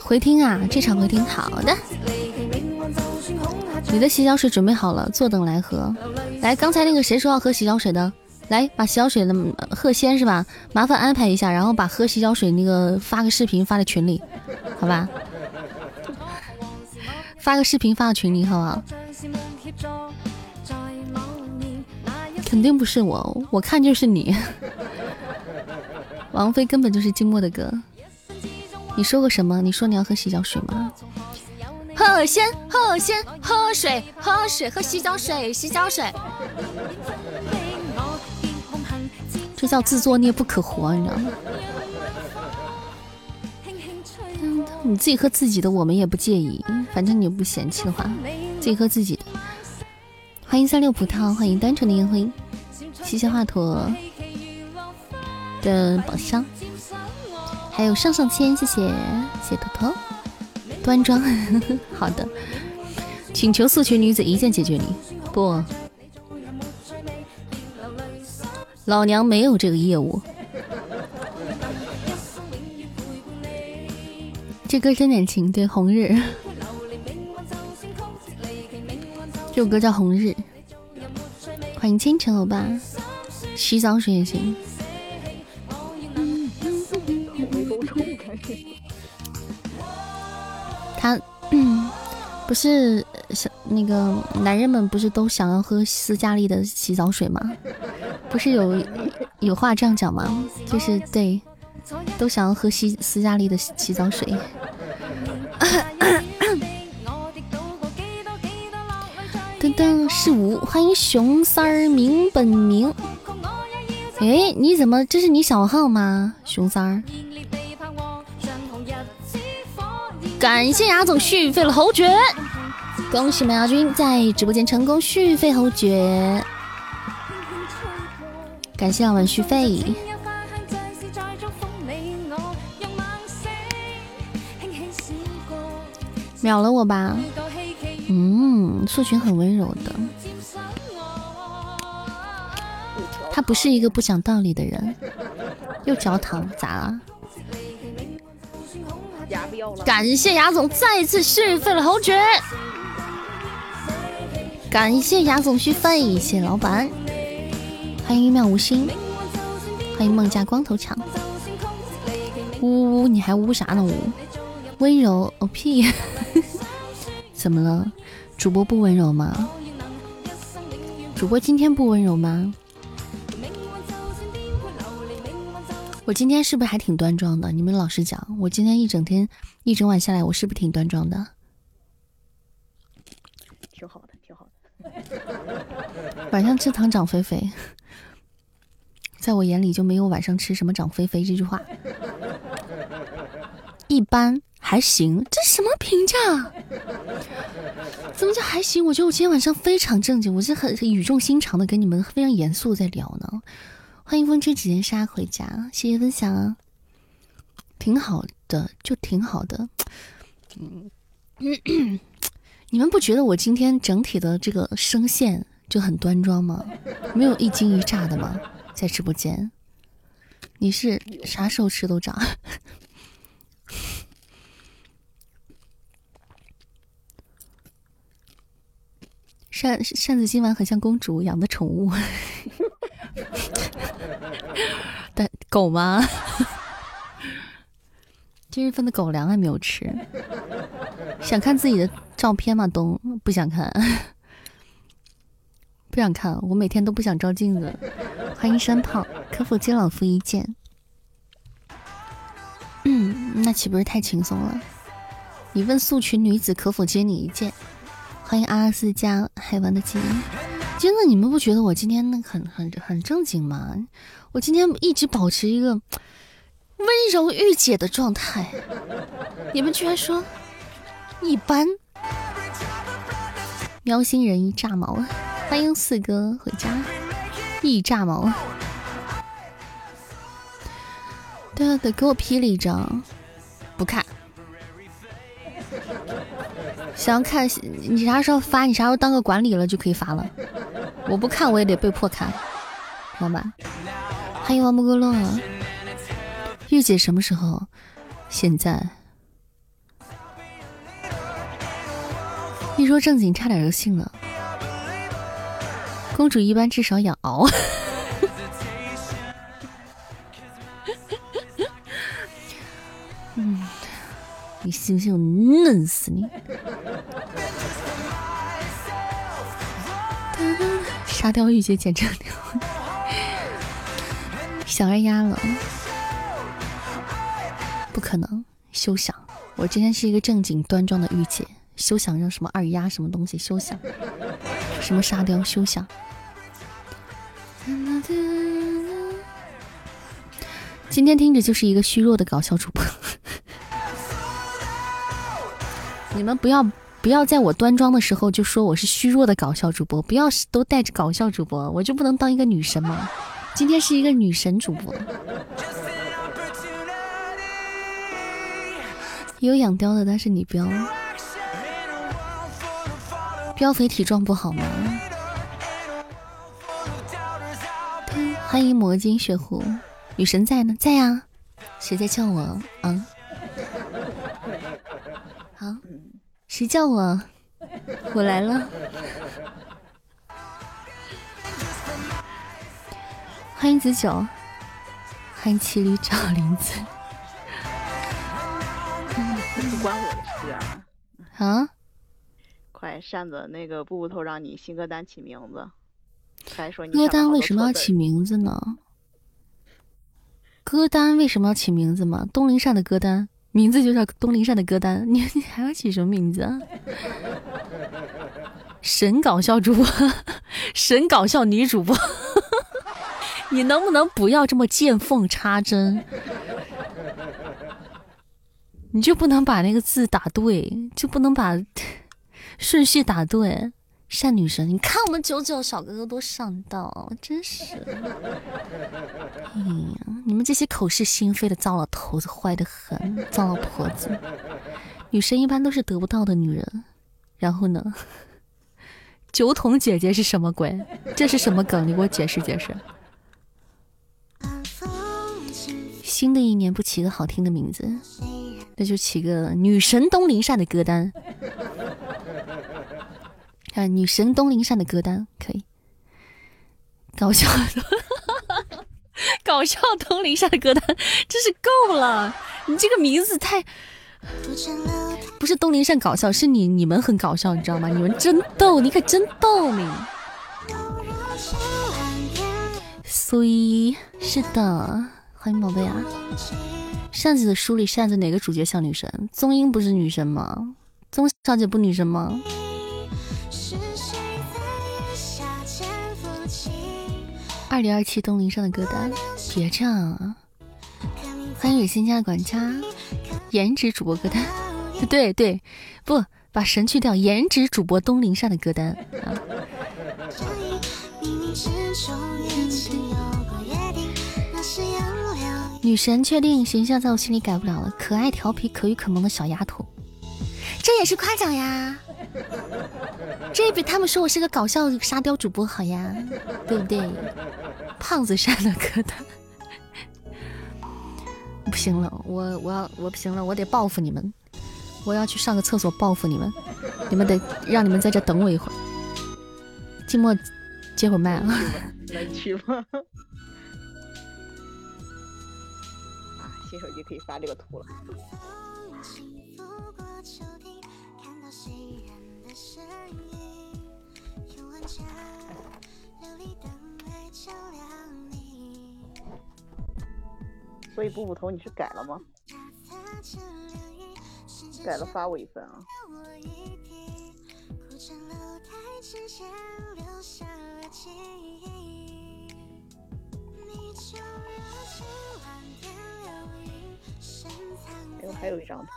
回听啊，这场回听好的。你的洗脚水准备好了，坐等来喝。来，刚才那个谁说要喝洗脚水的，来把洗脚水的贺仙是吧？麻烦安排一下，然后把喝洗脚水那个发个视频发在群里，好吧？发个视频发到群里，好不好？肯定不是我，我看就是你。王菲根本就是静默的歌。你说过什么？你说你要喝洗脚水吗？喝先，喝先，喝水，喝水，喝洗脚水，洗脚水。这叫自作孽不可活，你知道吗？你自己喝自己的，我们也不介意，反正你不嫌弃的话，自己喝自己的。欢迎三六葡萄，欢迎单纯的烟灰，谢谢华佗的宝箱，还有上上签，谢谢谢谢头头，端庄，好的，请求素裙女子一键解决你，不，老娘没有这个业务，这歌真点情，对红日。这首歌叫《红日》，欢迎清晨欧巴，洗澡水也行。他不是想那个男人们不是都想要喝斯嘉丽的洗澡水吗？不是有有话这样讲吗？就是对，都想要喝西斯嘉丽的洗澡水。噔噔是五，欢迎熊三儿名本名。哎，你怎么这是你小号吗？熊三儿，感谢牙总续费了侯爵，恭喜麦亚军在直播间成功续费侯爵，感谢老板续费，秒了我吧。嗯，素群很温柔的，他不是一个不讲道理的人。又焦糖咋了？感谢牙总再次续费了侯爵，感谢牙总续费，谢谢老板，欢迎一秒无心，欢迎孟家光头强，呜呜，你还呜啥呢？呜，温柔哦屁，怎么了？主播不温柔吗？主播今天不温柔吗？我今天是不是还挺端庄的？你们老实讲，我今天一整天一整晚下来，我是不是挺端庄的？挺好的，挺好的。晚上吃糖长肥肥，在我眼里就没有晚上吃什么长肥肥这句话。一般还行，这什么评价？怎么叫还行？我觉得我今天晚上非常正经，我是很语重心长的跟你们非常严肃在聊呢。欢迎风吹纸巾回家，谢谢分享，挺好的，就挺好的。嗯，你们不觉得我今天整体的这个声线就很端庄吗？没有一惊一乍的吗？在直播间，你是啥时候吃都长？扇扇子今晚很像公主养的宠物。但狗吗？今日份的狗粮还没有吃。想看自己的照片吗？东不想看，不想看。我每天都不想照镜子。欢迎山炮，可否接老夫一剑？嗯，那岂不是太轻松了？你问素裙女子可否接你一剑？欢迎阿拉斯加海湾的记忆。真的，你们不觉得我今天那很很很正经吗？我今天一直保持一个温柔御姐的状态，你们居然说一般？喵星人一炸毛，欢迎四哥回家，一炸毛。对对对，给我 P 了一张，不看。想看你啥时候发？你啥时候当个管理了就可以发了。我不看我也得被迫看，老板。欢迎王不哥乐。玉姐什么时候？现在。一说正经，差点就信了。公主一般至少养獒。你信不信我嫩死你？沙雕御姐简直牛，小二丫了，不可能，休想！我今天是一个正经端庄的御姐，休想让什么二丫什么东西，休想！什么沙雕，休想！今天听着就是一个虚弱的搞笑主播，你们不要。不要在我端庄的时候就说我是虚弱的搞笑主播，不要都带着搞笑主播，我就不能当一个女神吗？今天是一个女神主播，有养貂的，但是你不要膘肥体壮不好吗？欢迎魔晶血狐，女神在呢，在呀，谁在叫我？嗯，好。谁叫我？我来了。欢迎子九，欢迎骑驴找林子。不关我的事啊！啊！快扇子，那个布布头让你新歌单起名字。还说你歌单为什么要起名字呢？歌单为什么要起名字吗？东林善的歌单。名字就叫东林善的歌单，你你还要起什么名字啊？神搞笑主播，神搞笑女主播，你能不能不要这么见缝插针？你就不能把那个字打对，就不能把顺序打对？善女神，你看我们九九小哥哥多上道，真是！哎呀，你们这些口是心非的糟老头子，坏的很，糟老婆子。女神一般都是得不到的女人。然后呢？酒桶姐姐是什么鬼？这是什么梗？你给我解释解释。新的一年不起个好听的名字，那就起个女神东林善的歌单。啊，女神东林善的歌单可以，搞笑的，搞笑东林善的歌单真是够了，你这个名字太不是东林善搞笑，是你你们很搞笑，你知道吗？你们真逗，你可真逗你。所以是的，欢迎宝贝啊！扇子的书里，扇子哪个主角像女神？宗英不是女神吗？宗小姐不女神吗？二零二七东林上的歌单，别这样啊！欢迎雨欣家的管家，颜值主播歌单，对对，不把神去掉，颜值主播东林上的歌单。啊！女神确定形象在我心里改不了了，可爱调皮可遇可萌的小丫头，这也是夸奖呀！这比他们说我是个搞笑沙雕主播好呀，对不对？胖子山的歌单，不行了，我我要我不行了，我得报复你们，我要去上个厕所报复你们，你们得让你们在这等我一会儿，寂寞接会儿麦啊，来去吧？新手机可以发这个图了。所以布布头你是改了吗？改了发我一份啊！哎呦，还有一张图。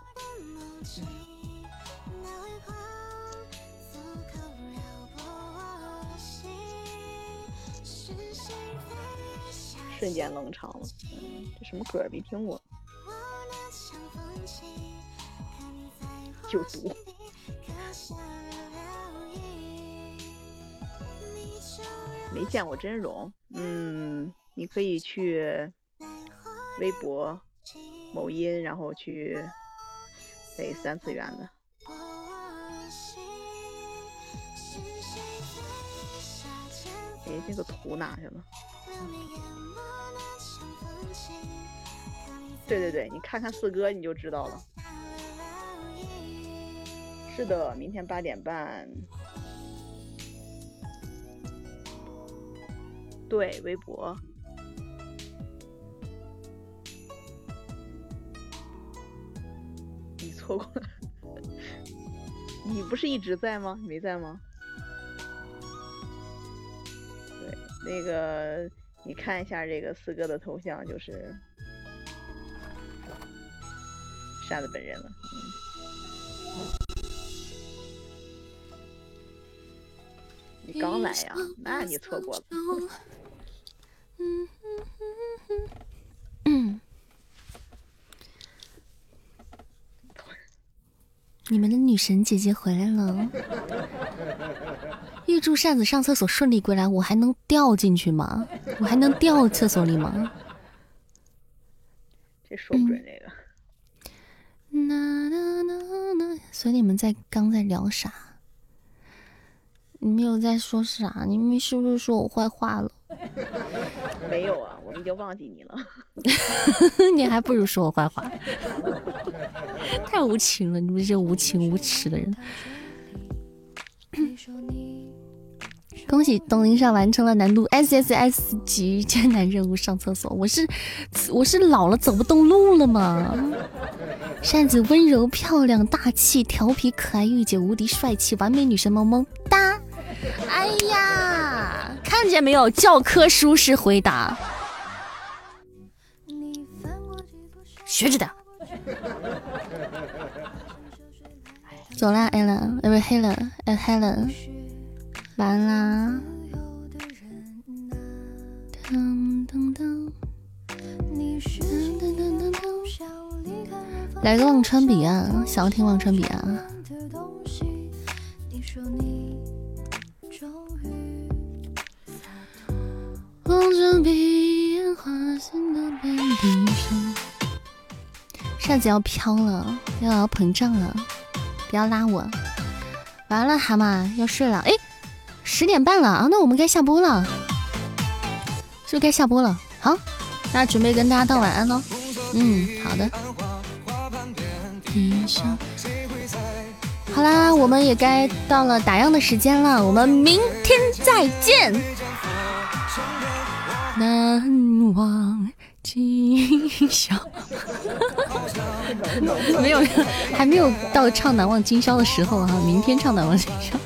瞬间冷场了，嗯，这什么歌没听过？就读。没见过真容，嗯，你可以去微博、某音，然后去得三次元的。哎，这个图哪去了？对对对，你看看四哥你就知道了。是的，明天八点半。对，微博。你错过了，你不是一直在吗？没在吗？那个你看一下这个四哥的头像，就是。扇子本人了，你刚来呀？那你错过了。你们的女神姐姐回来了，预祝扇子上厕所顺利归来。我还能掉进去吗？我还能掉厕所里吗？这说不准这个。那那那那，所以你们在刚在聊啥？你们有在说啥？你们是不是说我坏话了？没有啊，我们已经忘记你了。你还不如说我坏话，太无情了！你们这些无情无耻的人。恭喜董林上完成了难度 S S S 级艰难任务，上厕所。我是我是老了走不动路了吗？扇子温柔漂亮大气调皮可爱御姐无敌帅气完美女神萌萌哒！哎呀，看见没有？教科书式回答，学着点。走啦，Ellen，呃不，Helen，Helen。完啦！来个忘川彼岸，想要听忘川彼岸。忘川彼岸，花心的背影上。扇子要飘了，要要膨胀了，不要拉我。完了，蛤蟆要睡了，哎。十点半了啊，那我们该下播了，是不该下播了？好。那准备跟大家道晚安喽。嗯，好的。好啦，我们也该到了打烊的时间了，我们明天再见。难忘今宵，没有，还没有到唱难忘今宵的时候啊！明天唱难忘今宵。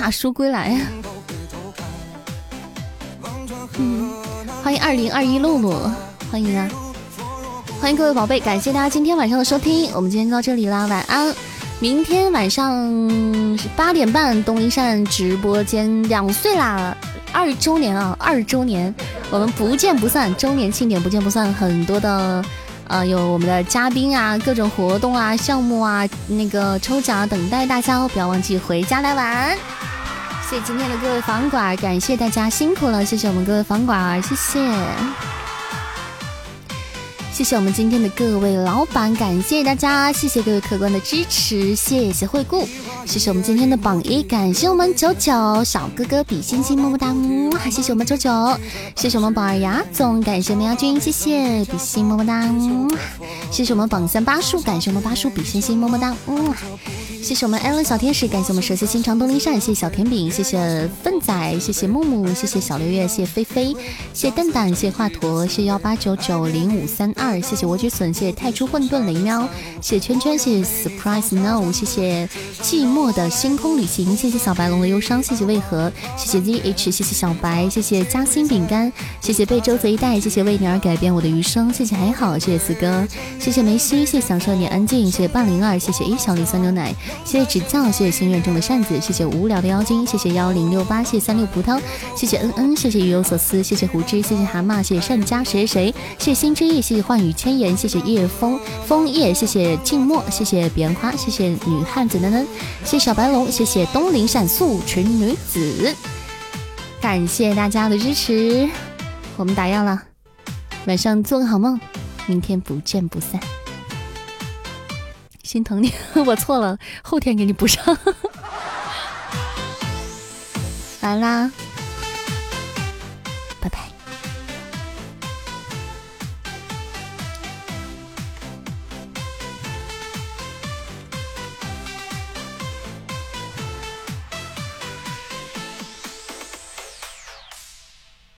大叔归来！嗯，欢迎二零二一露露，欢迎啊！欢迎各位宝贝，感谢大家今天晚上的收听，我们今天到这里啦，晚安！明天晚上八点半，东一善直播间两岁啦，二周年啊，二周年，我们不见不散，周年庆典不见不散，很多的，呃，有我们的嘉宾啊，各种活动啊，项目啊，那个抽奖等待大家哦，不要忘记回家来玩。谢谢今天的各位房管，感谢大家辛苦了，谢谢我们各位房管，谢谢。谢谢我们今天的各位老板，感谢大家，谢谢各位客官的支持，谢谢惠顾，谢谢我们今天的榜一，感谢我们九九小哥哥比心心么么哒，还谢谢我们九九，谢谢我们宝二牙总，感谢我们亚军，谢谢比心么么哒，谢谢我们榜三八叔，感谢我们八叔比心心么么哒，嗯。谢谢我们艾伦小天使，感谢我们蛇蝎心肠东林善，谢谢小甜饼，谢谢笨仔，谢谢木木，谢谢小六月，谢谢菲菲，谢谢蛋蛋，谢谢华佗，谢谢幺八九九零五三二，谢谢莴苣笋，谢谢太初混沌雷喵，谢谢圈圈，谢谢 surprise no，谢谢寂寞的星空旅行，谢谢小白龙的忧伤，谢谢为何，谢谢 zh，谢谢小白，谢谢夹心饼干，谢谢被周泽一带，谢谢为你而改变我的余生，谢谢还好，谢谢四哥，谢谢梅西，谢谢享受你安静，谢谢半零二，谢谢一小粒酸牛奶。谢谢指教，谢谢心愿中的扇子，谢谢无聊的妖精，谢谢幺零六八，谢谢三六葡萄，谢谢恩恩，谢谢鱼有所思，谢谢胡枝，谢谢蛤蟆，谢谢善家谁谁谁，谢谢心之意，谢谢幻语千言，谢谢夜风枫叶，谢谢静默，谢谢彼岸花，谢谢女汉子楠楠，谢谢小白龙，谢谢东陵闪素群女子，感谢大家的支持，我们打烊了，晚上做个好梦，明天不见不散。心疼你，我错了，后天给你补上。完啦。